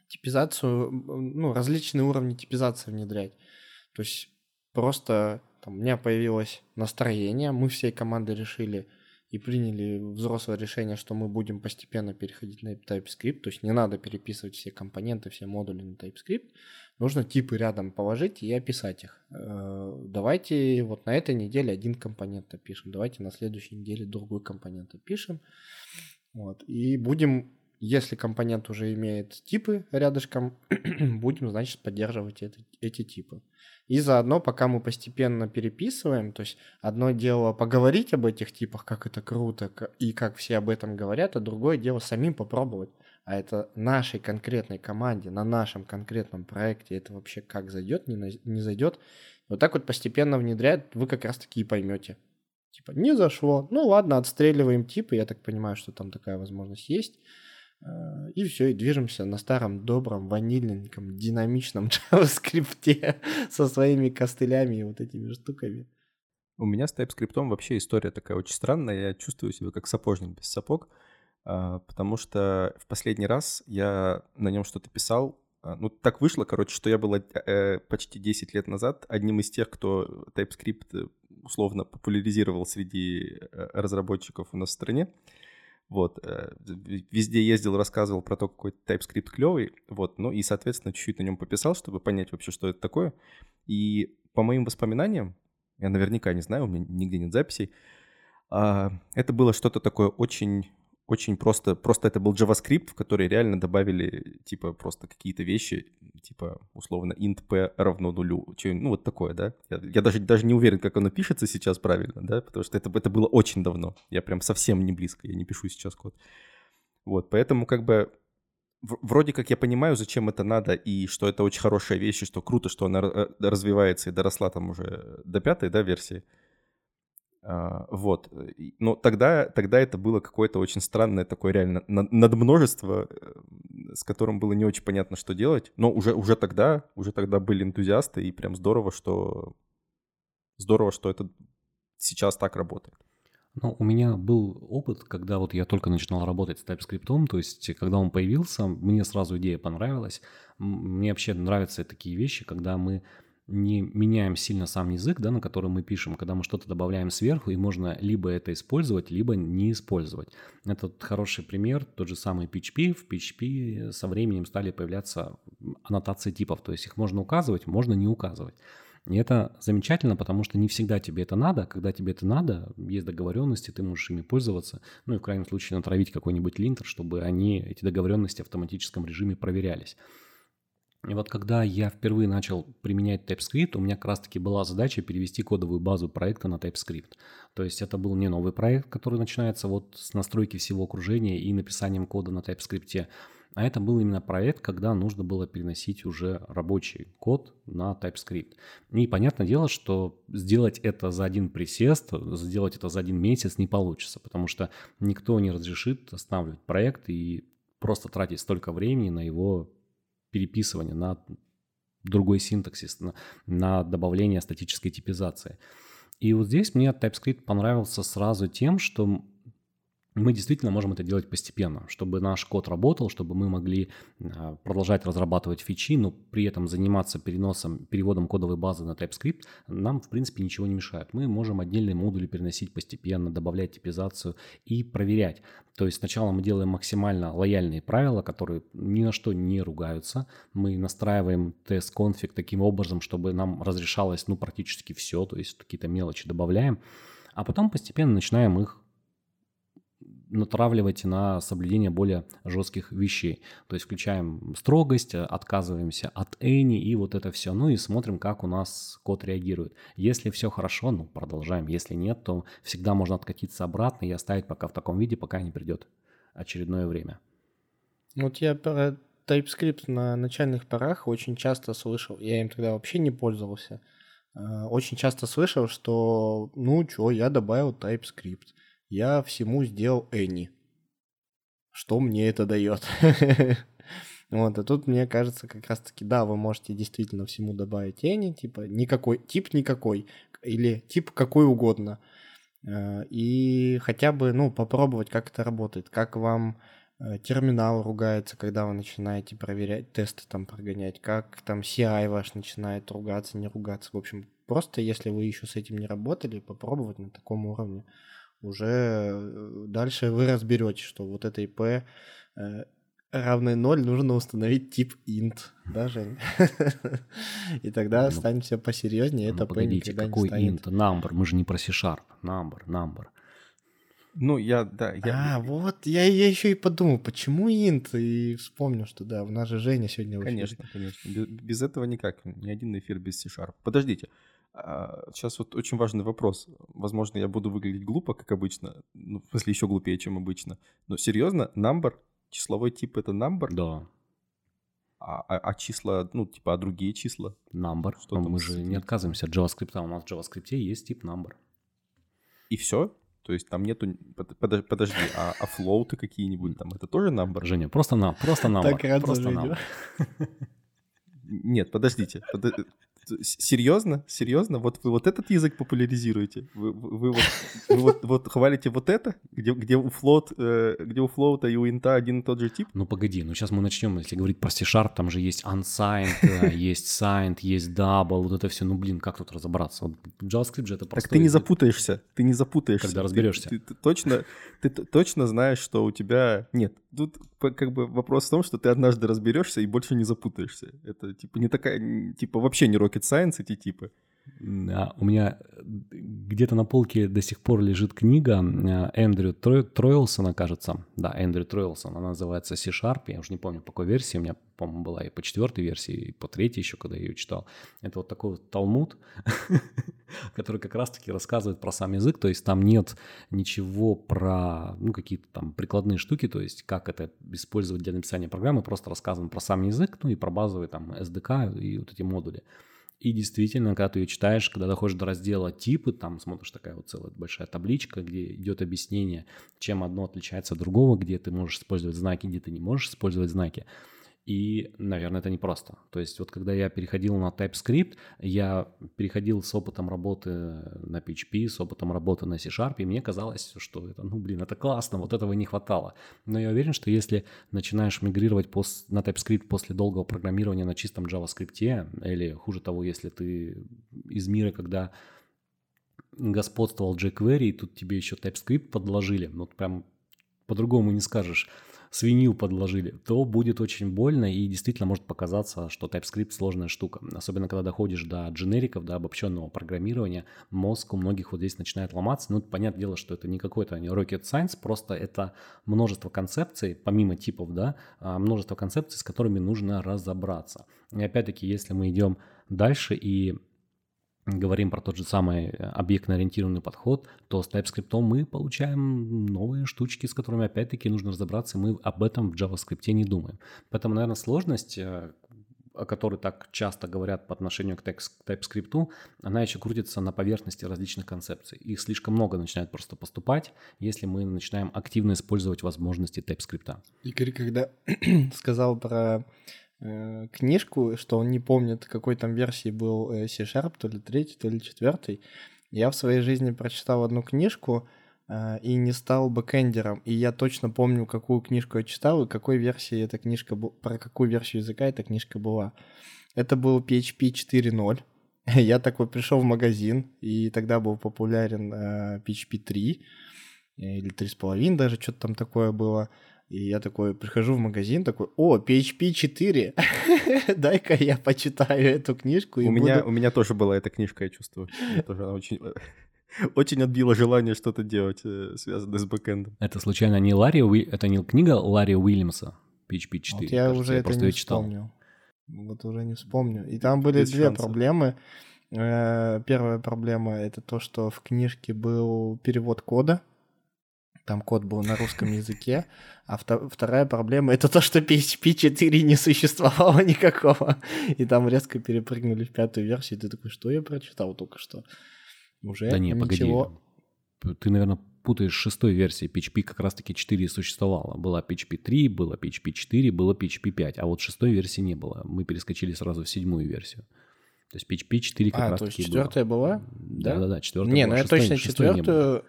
типизацию, ну, различные уровни типизации внедрять. То есть просто там, у меня появилось настроение, мы всей командой решили и приняли взрослое решение, что мы будем постепенно переходить на TypeScript, то есть не надо переписывать все компоненты, все модули на TypeScript, нужно типы рядом положить и описать их. Э, давайте вот на этой неделе один компонент опишем, давайте на следующей неделе другой компонент опишем, вот, и будем если компонент уже имеет типы рядышком, будем, значит, поддерживать это, эти типы. И заодно, пока мы постепенно переписываем, то есть одно дело поговорить об этих типах, как это круто, и как все об этом говорят, а другое дело самим попробовать. А это нашей конкретной команде, на нашем конкретном проекте, это вообще как зайдет, не, не зайдет. Вот так вот постепенно внедряют, вы как раз таки и поймете. Типа, не зашло. Ну ладно, отстреливаем типы, я так понимаю, что там такая возможность есть. Э, и все, и движемся на старом, добром, ванильненьком, динамичном JavaScript со своими костылями и вот этими штуками. У меня с TypeScript вообще история такая очень странная. Я чувствую себя как сапожник без сапог, потому что в последний раз я на нем что-то писал. А, ну, так вышло, короче, что я был э, почти 10 лет назад одним из тех, кто TypeScript э, условно популяризировал среди разработчиков у нас в стране. Вот, э, везде ездил, рассказывал про то, какой TypeScript клевый, вот, ну и, соответственно, чуть-чуть на нем пописал, чтобы понять вообще, что это такое. И по моим воспоминаниям, я наверняка не знаю, у меня нигде нет записей, а, это было что-то такое очень очень просто, просто это был JavaScript, в который реально добавили, типа, просто какие-то вещи, типа, условно, int p равно нулю, ну, вот такое, да. Я, я даже, даже не уверен, как оно пишется сейчас правильно, да, потому что это, это было очень давно. Я прям совсем не близко, я не пишу сейчас код. Вот, поэтому как бы вроде как я понимаю, зачем это надо, и что это очень хорошая вещь, и что круто, что она э, развивается и доросла там уже до пятой, да, версии. Вот. Но тогда, тогда это было какое-то очень странное такое реально надмножество, э, с которым было не очень понятно, что делать. Но уже, уже тогда, уже тогда были энтузиасты, и прям здорово, что здорово, что это сейчас так работает. Ну, у меня был опыт, когда вот я только начинал работать с TypeScript, то есть когда он появился, мне сразу идея понравилась. Мне вообще нравятся такие вещи, когда мы не меняем сильно сам язык, да, на котором мы пишем, когда мы что-то добавляем сверху, и можно либо это использовать, либо не использовать. Это хороший пример, тот же самый PHP. В PHP со временем стали появляться аннотации типов, то есть их можно указывать, можно не указывать. И это замечательно, потому что не всегда тебе это надо. Когда тебе это надо, есть договоренности, ты можешь ими пользоваться. Ну и в крайнем случае натравить какой-нибудь линтер, чтобы они, эти договоренности в автоматическом режиме проверялись. И вот когда я впервые начал применять TypeScript, у меня как раз-таки была задача перевести кодовую базу проекта на TypeScript. То есть это был не новый проект, который начинается вот с настройки всего окружения и написанием кода на TypeScript, а это был именно проект, когда нужно было переносить уже рабочий код на TypeScript. И понятное дело, что сделать это за один присест, сделать это за один месяц не получится, потому что никто не разрешит останавливать проект и просто тратить столько времени на его переписывание, на другой синтаксис, на, на добавление статической типизации. И вот здесь мне TypeScript понравился сразу тем, что мы действительно можем это делать постепенно, чтобы наш код работал, чтобы мы могли а, продолжать разрабатывать фичи, но при этом заниматься переносом, переводом кодовой базы на TypeScript нам, в принципе, ничего не мешает. Мы можем отдельные модули переносить постепенно, добавлять типизацию и проверять. То есть сначала мы делаем максимально лояльные правила, которые ни на что не ругаются. Мы настраиваем тест-конфиг таким образом, чтобы нам разрешалось ну, практически все, то есть какие-то мелочи добавляем. А потом постепенно начинаем их натравливать на соблюдение более жестких вещей. То есть включаем строгость, отказываемся от any и вот это все. Ну и смотрим, как у нас код реагирует. Если все хорошо, ну продолжаем. Если нет, то всегда можно откатиться обратно и оставить пока в таком виде, пока не придет очередное время. Вот я про TypeScript на начальных порах очень часто слышал, я им тогда вообще не пользовался, а, очень часто слышал, что ну что, я добавил TypeScript я всему сделал any. Что мне это дает? Вот, а тут, мне кажется, как раз-таки, да, вы можете действительно всему добавить any, типа никакой, тип никакой, или тип какой угодно. Э, и хотя бы, ну, попробовать, как это работает, как вам э, терминал ругается, когда вы начинаете проверять, тесты там прогонять, как там CI ваш начинает ругаться, не ругаться. В общем, просто если вы еще с этим не работали, попробовать на таком уровне уже э, дальше вы разберете, что вот это ИП э, равное 0 нужно установить тип int, да, Жень? И тогда ну, станет все посерьезнее, это погодите, какой int? Number, мы же не про C-Sharp, number, number. Ну, я, да, я... А, вот, я, я еще и подумал, почему int, и вспомнил, что да, у нас же Женя сегодня Конечно, конечно, без, без этого никак, ни один эфир без C-Sharp. Подождите, Сейчас а, вот очень важный вопрос. Возможно, я буду выглядеть глупо, как обычно. Ну, в смысле, еще глупее, чем обычно. Но серьезно, number, числовой тип это number? Да. А, а, а числа, ну, типа, а другие числа? Number. Что Но мы же не отказываемся от JavaScript. У нас в JavaScript есть тип number. И все? То есть там нету... Подожди, а, а флоуты какие-нибудь там, это тоже number? Женя, просто на, просто number. Так рад просто number. Нет, подождите. Под... Серьезно? Серьезно? Вот вы вот этот язык популяризируете? Вы, вы, вы, вот, вы вот, вот хвалите вот это? Где, где, у флот, э, где у флоута и у инта один и тот же тип? Ну погоди, ну сейчас мы начнем, если говорить про C-Sharp, там же есть unsigned, э, есть signed, есть double, вот это все. Ну блин, как тут разобраться? Вот JavaScript же это просто... Так ты не запутаешься, ты не запутаешься. Когда разберешься. Ты, ты, ты, точно, ты точно знаешь, что у тебя... Нет, тут как бы вопрос в том, что ты однажды разберешься и больше не запутаешься. Это типа не такая, типа вообще не rocket science эти типы. Да, у меня где-то на полке до сих пор лежит книга э, Эндрю Тройлсона, кажется. Да, Эндрю Тройлсон. Она называется C-Sharp. Я уже не помню, по какой версии. У меня, по-моему, была и по четвертой версии, и по третьей еще, когда я ее читал. Это вот такой вот талмуд, который как раз-таки рассказывает про сам язык. То есть там нет ничего про, ну, какие-то там прикладные штуки, то есть как это использовать для написания программы. Просто рассказано про сам язык, ну и про базовые там SDK и вот эти модули. И действительно, когда ты ее читаешь, когда доходишь до раздела типы, там смотришь такая вот целая большая табличка, где идет объяснение, чем одно отличается от другого, где ты можешь использовать знаки, где ты не можешь использовать знаки. И, наверное, это непросто. То есть вот когда я переходил на TypeScript, я переходил с опытом работы на PHP, с опытом работы на C-Sharp, и мне казалось, что это, ну, блин, это классно, вот этого не хватало. Но я уверен, что если начинаешь мигрировать пос- на TypeScript после долгого программирования на чистом JavaScript, или хуже того, если ты из мира, когда господствовал jQuery, и тут тебе еще TypeScript подложили, ну, прям по-другому не скажешь – свинью подложили, то будет очень больно и действительно может показаться, что TypeScript сложная штука. Особенно, когда доходишь до дженериков, до обобщенного программирования, мозг у многих вот здесь начинает ломаться. Ну, понятное дело, что это не какой-то не rocket science, просто это множество концепций, помимо типов, да, а, множество концепций, с которыми нужно разобраться. И опять-таки, если мы идем дальше и говорим про тот же самый э, объектно-ориентированный подход, то с TypeScript мы получаем новые штучки, с которыми опять-таки нужно разобраться, и мы об этом в JavaScript не думаем. Поэтому, наверное, сложность, э, о которой так часто говорят по отношению к TypeScript, она еще крутится на поверхности различных концепций. Их слишком много начинает просто поступать, если мы начинаем активно использовать возможности TypeScript. Игорь, когда сказал про Э, книжку, что он не помнит, какой там версии был э, C-Sharp, то ли третий, то ли четвертый. Я в своей жизни прочитал одну книжку э, и не стал бэкэндером. И я точно помню, какую книжку я читал и какой версии эта книжка была, про какую версию языка эта книжка была. Это был PHP 4.0. Я такой пришел в магазин, и тогда был популярен PHP 3 или 3.5 даже, что-то там такое было. И я такой прихожу в магазин, такой, о, PHP 4, дай-ка я почитаю эту книжку. У, меня, у меня тоже была эта книжка, я чувствую. Мне тоже она очень, очень отбила желание что-то делать, э, связанное с бэкэндом. Это случайно не Ларри, Уи... это не книга Ларри Уильямса, PHP 4? Вот я кажется, уже я это не читал. вспомнил. Вот уже не вспомню. И там были Без две шансов. проблемы. Э, первая проблема — это то, что в книжке был перевод кода, там код был на русском языке, а вторая проблема — это то, что PHP 4 не существовало никакого, и там резко перепрыгнули в пятую версию, и ты такой, что я прочитал только что? Уже да не, ничего... погоди, ты, наверное, путаешь шестой версии. PHP как раз-таки 4 существовало. Была PHP 3, было PHP 4, было PHP 5, а вот шестой версии не было. Мы перескочили сразу в седьмую версию. То есть PHP 4 как а, раз-таки то есть четвертая была? Да-да-да, четвертая Не, была. ну я точно четвертую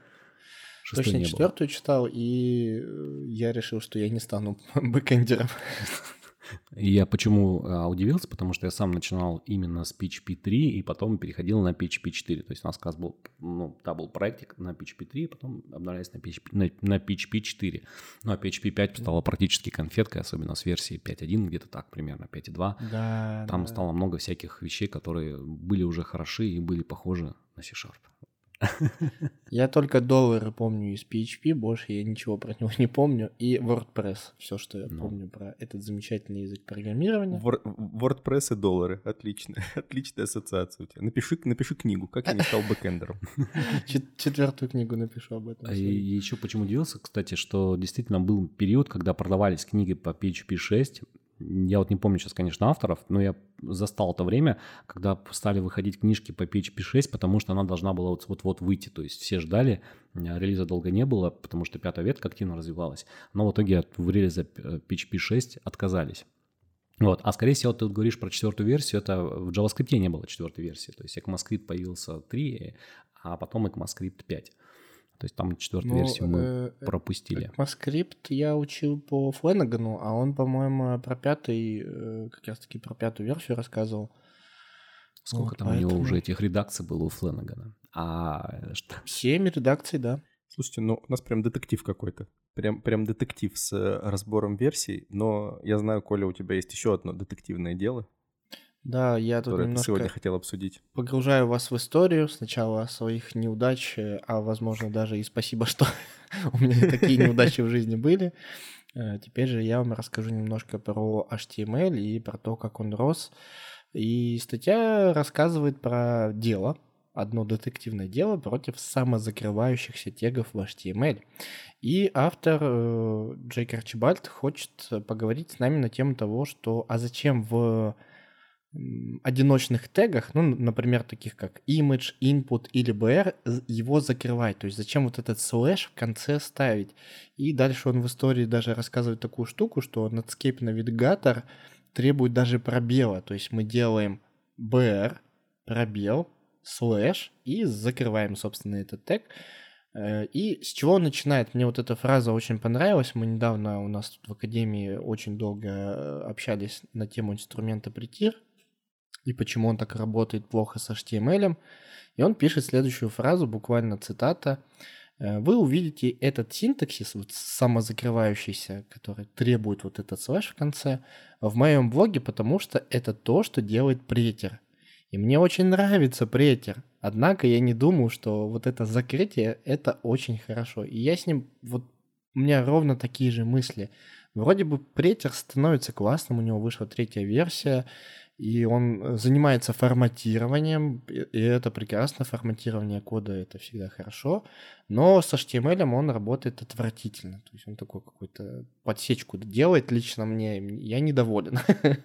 Шестой Точно четвертую читал, и э, я решил, что я не стану бэкэндером. Я почему а, удивился, потому что я сам начинал именно с PHP 3 и потом переходил на PHP 4. То есть у нас как был, ну, да, был проектик на PHP 3, потом обновлялись на PHP, на, на PHP 4. Ну, а PHP 5 стала практически конфеткой, особенно с версии 5.1, где-то так примерно, 5.2. Да, Там да. стало много всяких вещей, которые были уже хороши и были похожи на C-Sharp. Я только доллары помню из PHP, больше я ничего про него не помню. И WordPress, все, что я ну. помню про этот замечательный язык программирования. WordPress и доллары, отлично, отличная ассоциация у тебя. Напиши, напиши книгу, как я не стал бэкэндером. Четвертую книгу напишу об этом. А и еще почему удивился, кстати, что действительно был период, когда продавались книги по PHP 6, я вот не помню сейчас, конечно, авторов, но я застал то время, когда стали выходить книжки по PHP 6, потому что она должна была вот-вот выйти. То есть все ждали, релиза долго не было, потому что пятая ветка активно развивалась. Но в итоге от релиза PHP 6 отказались. Вот. А скорее всего, ты говоришь про четвертую версию, это в JavaScript не было четвертой версии. То есть ECMAScript появился 3, а потом ECMAScript 5. То есть там четвертую ну, версию мы э, пропустили. ECMAScript я учил по Фленагану, а он, по-моему, про пятый, э, как раз таки про пятую версию рассказывал. Сколько вот, там поэтому... у него уже этих редакций было у Фленагана? А что? Семь редакций, да. Слушайте, ну у нас прям детектив какой-то. Прям, прям детектив с разбором версий, но я знаю, Коля, у тебя есть еще одно детективное дело. Да, я тут который немножко сегодня хотел обсудить. погружаю вас в историю сначала своих неудач, э, а возможно даже и спасибо, что у меня такие неудачи в жизни были. Э, Теперь же я вам расскажу немножко про HTML и про то, как он рос. И статья рассказывает про дело, одно детективное дело против самозакрывающихся тегов в HTML. И автор э, Джейк Арчибальд хочет поговорить с нами на тему того, что а зачем в одиночных тегах, ну, например, таких как image, input или br, его закрывать. То есть зачем вот этот слэш в конце ставить. И дальше он в истории даже рассказывает такую штуку, что Netscape Navigator требует даже пробела. То есть мы делаем br, пробел, слэш и закрываем, собственно, этот тег. Э, И с чего он начинает? Мне вот эта фраза очень понравилась. Мы недавно у нас тут в Академии очень долго э, общались на тему инструмента Prettier и почему он так работает плохо с HTML. И он пишет следующую фразу, буквально цитата. Э, Вы увидите этот синтаксис, вот самозакрывающийся, который требует вот этот слэш в конце, в моем блоге, потому что это то, что делает претер. И мне очень нравится претер. Однако я не думаю, что вот это закрытие — это очень хорошо. И я с ним... Вот у меня ровно такие же мысли. Вроде бы претер становится классным, у него вышла третья версия, и он э, занимается форматированием, и это прекрасно, форматирование кода это всегда хорошо, но с HTML он работает отвратительно, то есть он такой какой-то подсечку делает лично мне, я недоволен.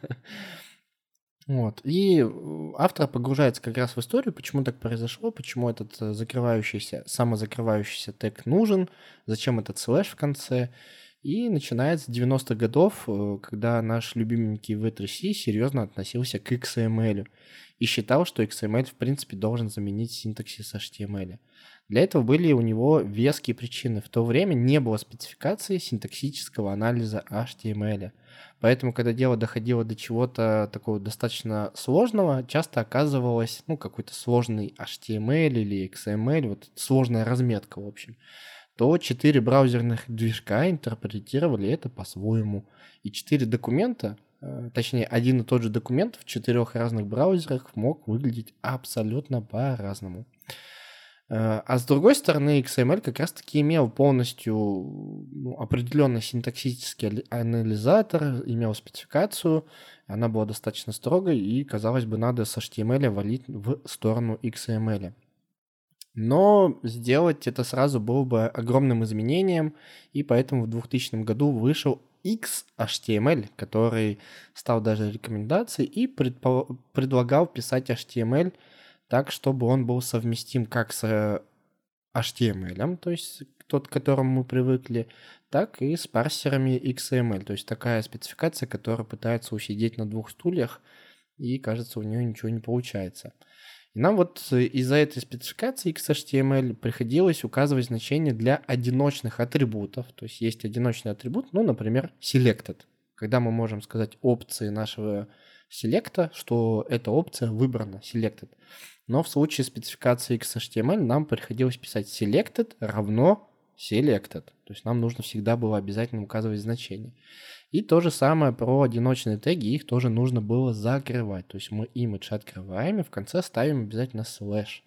Вот. И э, автор погружается как раз в историю, почему так произошло, почему этот э, закрывающийся, самозакрывающийся тег нужен, зачем этот слэш в конце. И начинает с 90-х годов, э, когда наш любименький V3C серьезно относился к XML и считал, что XML в принципе должен заменить синтаксис HTML. Для этого были у него веские причины. В то время не было спецификации синтаксического анализа HTML. Поэтому, когда дело доходило до чего-то такого достаточно сложного, часто оказывалось, ну, какой-то сложный HTML или XML, вот сложная разметка, в общем, то четыре браузерных движка интерпретировали это по-своему. И четыре документа, э, точнее, один и тот же документ в четырех разных браузерах мог выглядеть абсолютно по-разному. Э, А с другой стороны, XML как раз-таки имел полностью ну, определенный синтаксический али- анализатор, имел спецификацию, она была достаточно строгой, и, казалось бы, надо с HTML валить в сторону XML. Но сделать это сразу было бы огромным изменением, и поэтому в 2000 году вышел XHTML, который стал даже рекомендацией и предпо- предлагал писать HTML так, чтобы он был совместим как с э, HTML, то есть тот, к которому мы привыкли, так и с парсерами XML. То есть такая спецификация, которая пытается усидеть на двух стульях, и кажется, у нее ничего не получается. И нам вот э, из-за этой спецификации XHTML приходилось указывать значения для одиночных атрибутов. То есть есть одиночный атрибут, ну, например, selected. Когда мы можем сказать опции нашего селекта, что эта опция выбрана, selected. Но в случае спецификации XHTML нам приходилось писать selected равно selected. То есть нам нужно всегда было обязательно указывать значение. И то же самое про одиночные теги, их тоже нужно было закрывать. То есть мы image открываем и в конце ставим обязательно слэш.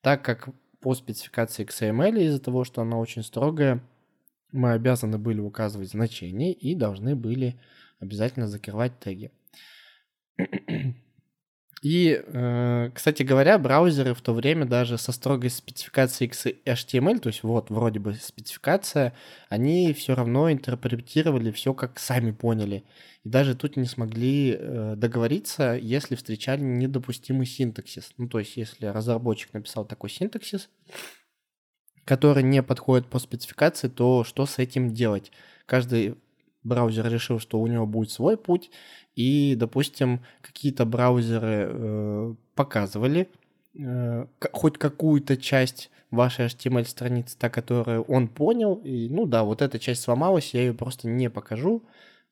Так как по спецификации XML из-за того, что она очень строгая, мы обязаны были указывать значения и должны были обязательно закрывать теги. И, э, кстати говоря, браузеры в то время даже со строгой спецификацией HTML, то есть вот вроде бы спецификация, они все равно интерпретировали все как сами поняли. И даже тут не смогли э, договориться, если встречали недопустимый синтаксис. Ну, то есть, если разработчик написал такой синтаксис, который не подходит по спецификации, то что с этим делать? Каждый браузер решил, что у него будет свой путь, и, допустим, какие-то браузеры э, показывали э, хоть какую-то часть вашей HTML-страницы, та, которую он понял, и, ну да, вот эта часть сломалась, я ее просто не покажу,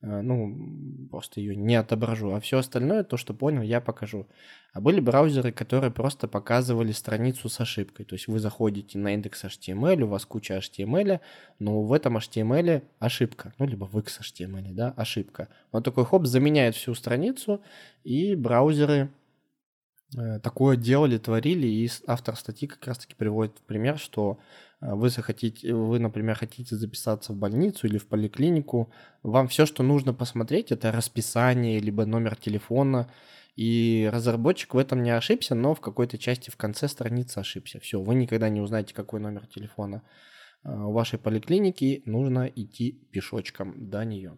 ну, просто ее не отображу. А все остальное, то, что понял, я покажу. А были браузеры, которые просто показывали страницу с ошибкой. То есть вы заходите на индекс HTML, у вас куча HTML, но в этом HTML ошибка. Ну, либо в XHTML, да, ошибка. Он такой, хоп, заменяет всю страницу, и браузеры э, такое делали, творили, и автор статьи как раз-таки приводит в пример, что а, вы захотите, вы, например, хотите записаться в больницу или в поликлинику, вам все, что нужно посмотреть, это расписание, либо номер телефона, и разработчик в этом не ошибся, но в какой-то части в конце страницы ошибся. Все, вы никогда не узнаете, какой номер телефона а, у вашей поликлиники, нужно идти пешочком до нее.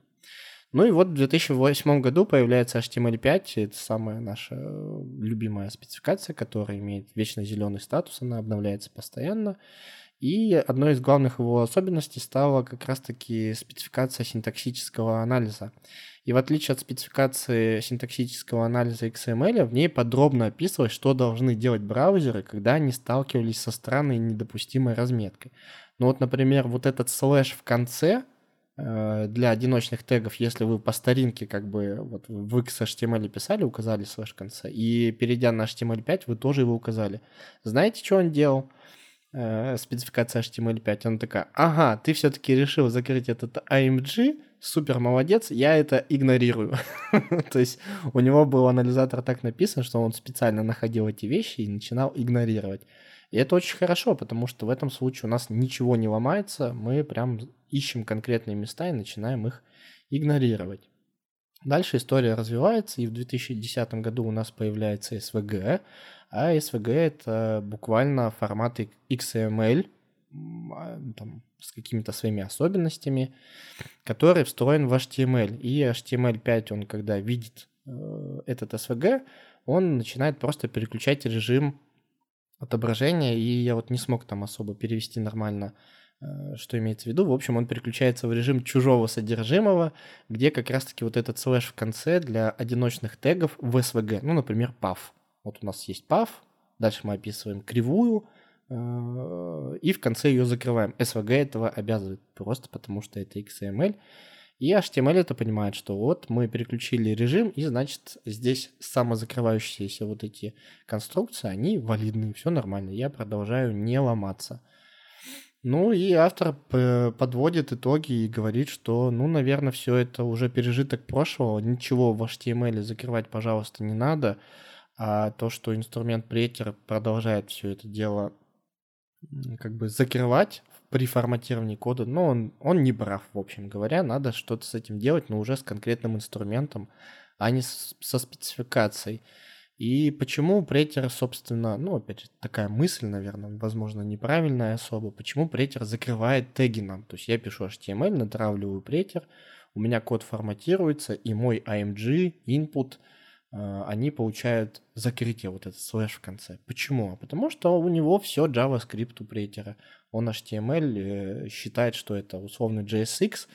Ну и вот в 2008 году появляется HTML5, это самая наша э, любимая спецификация, которая имеет вечно зеленый статус, она обновляется постоянно. И одной из главных его особенностей стала как раз-таки спецификация синтаксического анализа. И в отличие от спецификации синтаксического анализа XML, в ней подробно описывалось, что должны делать браузеры, когда они сталкивались со странной недопустимой разметкой. Ну вот, например, вот этот слэш в конце для одиночных тегов, если вы по старинке как бы вот в XHTML писали, указали слэш в и перейдя на HTML5, вы тоже его указали. Знаете, что он делал? э, спецификация HTML5, она такая, ага, ты все-таки решил закрыть этот AMG, супер молодец, я это игнорирую. То есть у него был анализатор так написан, что он специально находил эти вещи и начинал игнорировать. И это очень хорошо, потому что в этом случае у нас ничего не ломается, мы прям ищем конкретные места и начинаем их игнорировать. Дальше история развивается, и в 2010 году у нас появляется SVG, а SVG это буквально форматы XML а, там, с какими-то своими особенностями, который встроен в HTML. И HTML5, он когда видит э, этот SVG, он начинает просто переключать режим отображения, и я вот не смог там особо перевести нормально, э, что имеется в виду. В общем, он переключается в режим чужого содержимого, где как раз-таки вот этот слэш в конце для одиночных тегов в SVG, ну, например, path. Вот у нас есть path, дальше мы описываем кривую, э, и в конце ее закрываем. SVG этого обязывает просто потому, что это XML. И HTML это понимает, что вот мы переключили режим, и значит здесь самозакрывающиеся вот эти конструкции, они валидны, все нормально, я продолжаю не ломаться. Ну и автор подводит итоги и говорит, что, ну, наверное, все это уже пережиток прошлого, ничего в HTML закрывать, пожалуйста, не надо. А то, что инструмент претер продолжает все это дело как бы закрывать при форматировании кода, но он, он не прав, в общем говоря. Надо что-то с этим делать, но уже с конкретным инструментом, а не с, со спецификацией. И почему претер, собственно, ну, опять же, такая мысль, наверное, возможно, неправильная особо, почему претер закрывает теги нам? То есть я пишу HTML, натравливаю претер, у меня код форматируется, и мой AMG, input — а, они получают закрытие, вот этот слэш в конце. Почему? А потому что у него все JavaScript у прейтера. Он HTML э, считает, что это условно JSX,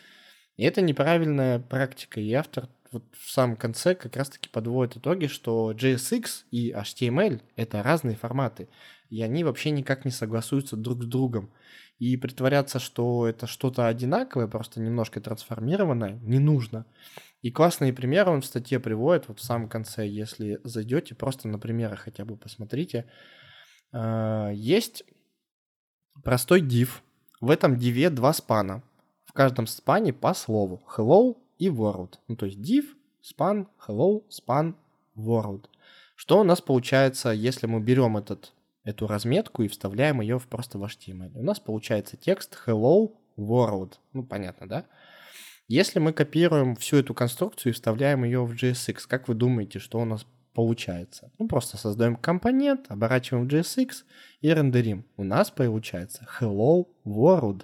и это неправильная практика. И автор вот в самом конце как раз-таки подводит итоги, что JSX и HTML — это разные форматы, и они вообще никак не согласуются друг с другом. И притворяться, что это что-то одинаковое, просто немножко трансформированное, не нужно. И классные примеры он в статье приводит, вот в самом конце, если зайдете, просто на примерах хотя бы посмотрите. А, есть простой div. В этом диве два спана. В каждом спане по слову hello и world. Ну, то есть div, span, hello, span, world. Что у нас получается, если мы берем этот, эту разметку и вставляем ее в просто в HTML? У нас получается текст hello world. Ну, понятно, да? Если мы копируем всю эту конструкцию и вставляем ее в JSX, как вы думаете, что у нас получается? Ну, просто создаем компонент, оборачиваем в JSX и рендерим. У нас получается hello world,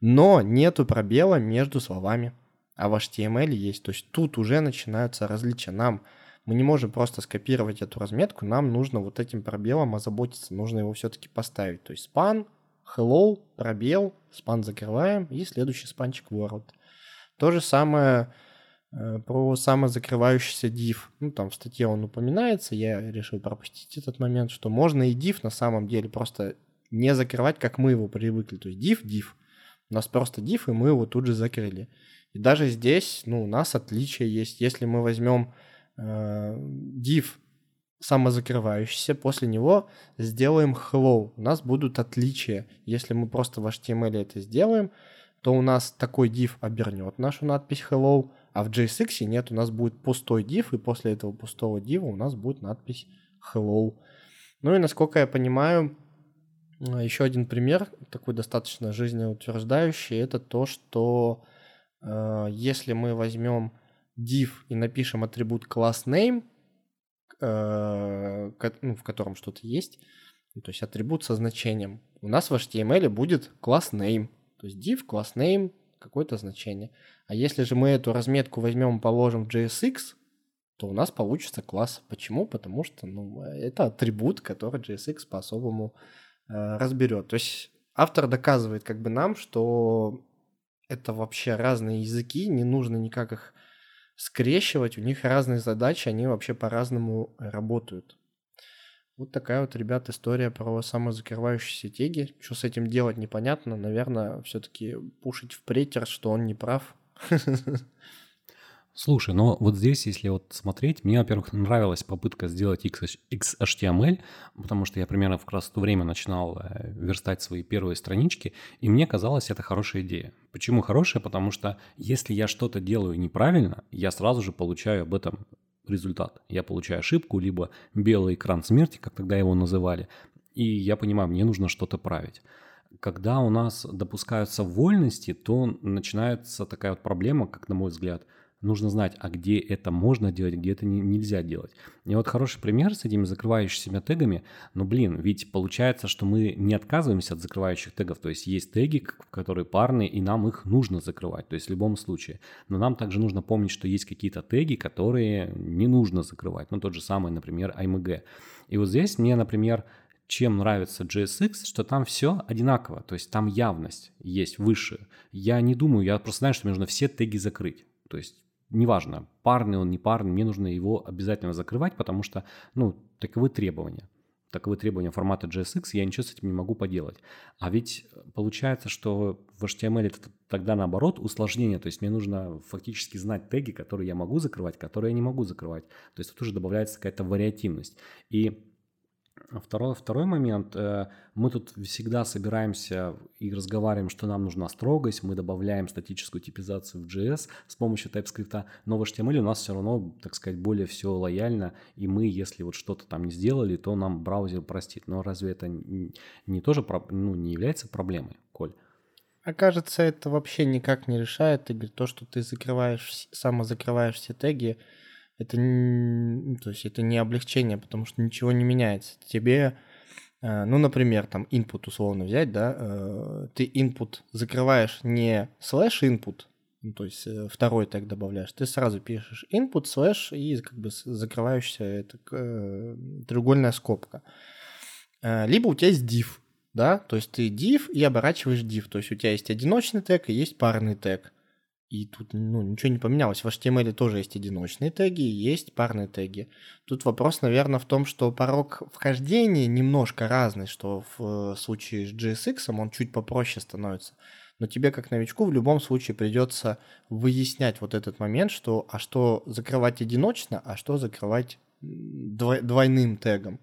но нету пробела между словами. А в HTML есть. То есть тут уже начинаются различия. Нам мы не можем просто скопировать эту разметку, нам нужно вот этим пробелом озаботиться, нужно его все-таки поставить. То есть span, hello, пробел, span закрываем и следующий спанчик world. То же самое про самозакрывающийся div. Ну, там в статье он упоминается, я решил пропустить этот момент, что можно и div на самом деле просто не закрывать, как мы его привыкли. То есть div, div. У нас просто div, и мы его тут же закрыли. И даже здесь, ну, у нас отличие есть. Если мы возьмем э, div самозакрывающийся, после него сделаем hello. У нас будут отличия. Если мы просто в HTML это сделаем, то у нас такой div обернет нашу надпись hello, а в JSX нет, у нас будет пустой div, и после этого пустого div у нас будет надпись hello. Ну и насколько я понимаю, еще один пример, такой достаточно жизнеутверждающий, это то, что э, если мы возьмем div и напишем атрибут class name, э, ну, в котором что-то есть, ну, то есть атрибут со значением, у нас в HTML будет class name, то есть div, class name, какое-то значение. А если же мы эту разметку возьмем и положим в JSX, то у нас получится класс. Почему? Потому что ну, это атрибут, который JSX по-особому э, разберет. То есть автор доказывает как бы нам, что это вообще разные языки, не нужно никак их скрещивать, у них разные задачи, они вообще по-разному работают. Вот такая вот, ребят, история про самозакрывающиеся теги. Что с этим делать, непонятно. Наверное, все-таки пушить в претер, что он не прав. Слушай, но вот здесь, если вот смотреть, мне, во-первых, нравилась попытка сделать XHTML, потому что я примерно как раз в то время начинал э, верстать свои первые странички, и мне казалось, это хорошая идея. Почему хорошая? Потому что если я что-то делаю неправильно, я сразу же получаю об этом результат. Я получаю ошибку, либо белый экран смерти, как тогда его называли, и я понимаю, мне нужно что-то править. Когда у нас допускаются вольности, то начинается такая вот проблема, как на мой взгляд – нужно знать, а где это можно делать, где это не, нельзя делать. И вот хороший пример с этими закрывающимися тегами, ну блин, ведь получается, что мы не отказываемся от закрывающих тегов, то есть есть теги, которые парные, и нам их нужно закрывать, то есть в любом случае. Но нам также нужно помнить, что есть какие-то теги, которые не нужно закрывать, ну тот же самый, например, IMG. И вот здесь мне, например, чем нравится JSX, что там все одинаково, то есть там явность есть выше. Я не думаю, я просто знаю, что мне нужно все теги закрыть. То есть неважно, парный он, не парный, мне нужно его обязательно закрывать, потому что, ну, таковы требования. Таковы требования формата JSX, я ничего с этим не могу поделать. А ведь получается, что в HTML это тогда наоборот усложнение, то есть мне нужно фактически знать теги, которые я могу закрывать, которые я не могу закрывать. То есть тут уже добавляется какая-то вариативность. И Второй, второй момент. Э, мы тут всегда собираемся и разговариваем, что нам нужна строгость. Мы добавляем статическую типизацию в JS с помощью TypeScript. Но в HTML у нас все равно, так сказать, более все лояльно. И мы, если вот что-то там не сделали, то нам браузер простит. Но разве это не тоже ну, не является проблемой, Коль? Окажется, это вообще никак не решает, Игорь. То, что ты закрываешь, самозакрываешь все теги, это, то есть это не облегчение, потому что ничего не меняется. Тебе, э, ну, например, там input условно взять, да, э, ты input закрываешь не slash input, ну, то есть э, второй тег добавляешь, ты сразу пишешь input slash и как бы закрываешься это треугольная скобка. Либо у тебя есть div, да, то есть ты div и оборачиваешь div, то есть у тебя есть одиночный тег и есть парный тег. И тут ну, ничего не поменялось. В HTML тоже есть одиночные теги, есть парные теги. Тут вопрос, наверное, в том, что порог вхождения немножко разный, что в случае с JSX он чуть попроще становится. Но тебе, как новичку, в любом случае придется выяснять вот этот момент, что а что закрывать одиночно, а что закрывать двойным тегом.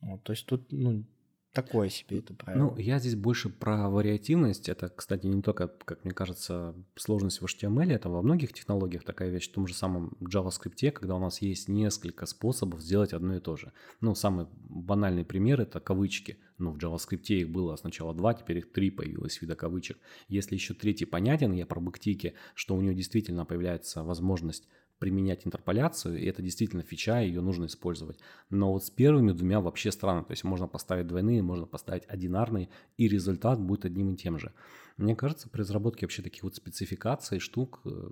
Вот, то есть тут ну, такое себе это правило. Ну, я здесь больше про вариативность. Это, кстати, не только, как мне кажется, сложность в HTML, это во многих технологиях такая вещь, в том же самом JavaScript, когда у нас есть несколько способов сделать одно и то же. Ну, самый банальный пример – это кавычки. Ну, в JavaScript их было сначала два, теперь их три появилось в виде кавычек. Если еще третий понятен, я про бэктики, что у него действительно появляется возможность применять интерполяцию, и это действительно фича, ее нужно использовать. Но вот с первыми двумя вообще странно, то есть можно поставить двойные, можно поставить одинарные, и результат будет одним и тем же. Мне кажется, при разработке вообще таких вот спецификаций, штук, э,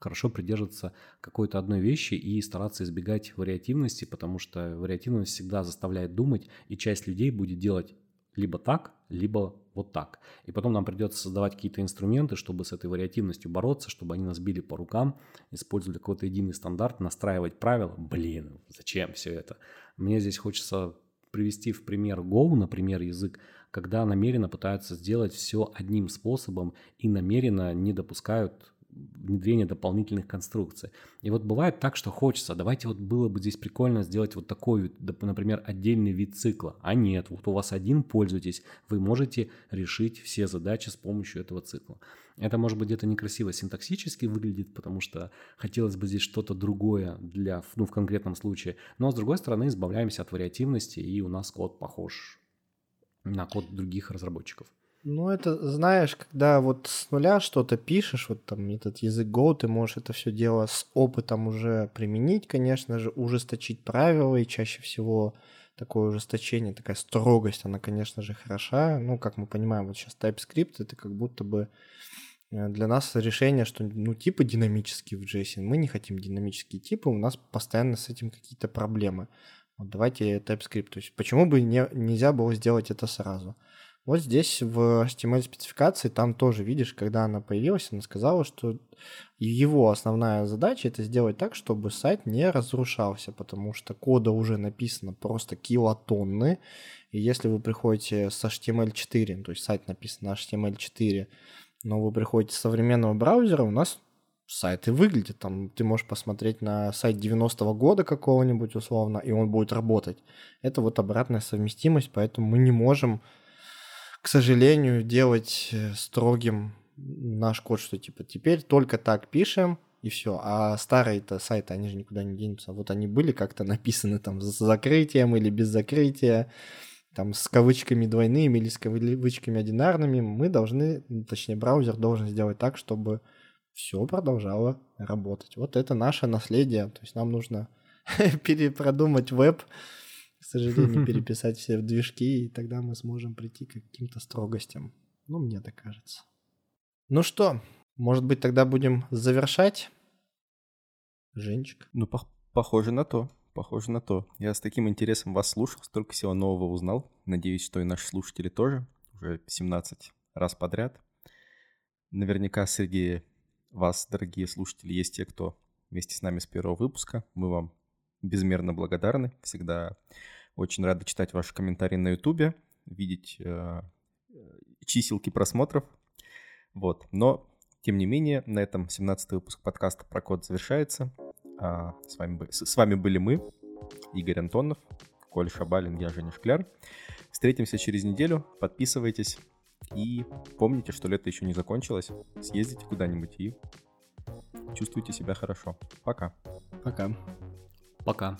хорошо придерживаться какой-то одной вещи и стараться избегать вариативности, потому что вариативность всегда заставляет думать, и часть людей будет делать либо так, либо вот так. И потом нам придется создавать какие-то инструменты, чтобы с этой вариативностью бороться, чтобы они нас били по рукам, использовали какой-то единый стандарт, настраивать правила. Блин, зачем все это? Мне здесь хочется привести в пример Go, например, язык, когда намеренно пытаются сделать все одним способом и намеренно не допускают внедрение дополнительных конструкций. И вот бывает так, что хочется, давайте вот было бы здесь прикольно сделать вот такой, например, отдельный вид цикла. А нет, вот у вас один, пользуйтесь, вы можете решить все задачи с помощью этого цикла. Это может быть где-то некрасиво синтаксически выглядит, потому что хотелось бы здесь что-то другое для, ну, в конкретном случае. Но, с другой стороны, избавляемся от вариативности, и у нас код похож на код других разработчиков. Ну, это, знаешь, когда вот с нуля что-то пишешь, вот там этот язык Go, ты можешь это все дело с опытом уже применить, конечно же, ужесточить правила, и чаще всего такое ужесточение, такая строгость, она, конечно же, хороша. Ну, как мы понимаем, вот сейчас TypeScript — это как будто бы э, для нас решение, что ну, типы динамические в JSON. Мы не хотим динамические типы, у нас постоянно с этим какие-то проблемы. Вот давайте TypeScript. То есть почему бы не, нельзя было сделать это сразу? Вот здесь в HTML-спецификации, там тоже, видишь, когда она появилась, она сказала, что его основная задача это сделать так, чтобы сайт не разрушался, потому что кода уже написано просто килотонны, и если вы приходите с HTML4, то есть сайт написан на HTML4, но вы приходите с современного браузера, у нас сайты выглядят. Там ты можешь посмотреть на сайт 90-го года какого-нибудь условно, и он будет работать. Это вот обратная совместимость, поэтому мы не можем к сожалению, делать э, строгим наш код, что типа теперь только так пишем, и все. А старые-то сайты, они же никуда не денутся. Вот они были как-то написаны там с закрытием или без закрытия, там с кавычками двойными или с кавычками одинарными. Мы должны, точнее, браузер должен сделать так, чтобы все продолжало работать. Вот это наше наследие. То есть нам нужно перепродумать веб, к сожалению, переписать все движки, и тогда мы сможем прийти к каким-то строгостям. Ну, мне так кажется. Ну что, может быть, тогда будем завершать? Женчик? Ну, по похоже на то. Похоже на то. Я с таким интересом вас слушал, столько всего нового узнал. Надеюсь, что и наши слушатели тоже. Уже 17 раз подряд. Наверняка среди вас, дорогие слушатели, есть те, кто вместе с нами с первого выпуска. Мы вам безмерно благодарны. Всегда очень рады читать ваши комментарии на Ютубе, видеть э, чиселки просмотров. Вот. Но, тем не менее, на этом 17 выпуск подкаста про код завершается. А, с, вами, с, вами были мы, Игорь Антонов, Коля Шабалин, я Женя Шкляр. Встретимся через неделю. Подписывайтесь. И помните, что лето еще не закончилось. Съездите куда-нибудь и чувствуйте себя хорошо. Пока. Пока. Пока.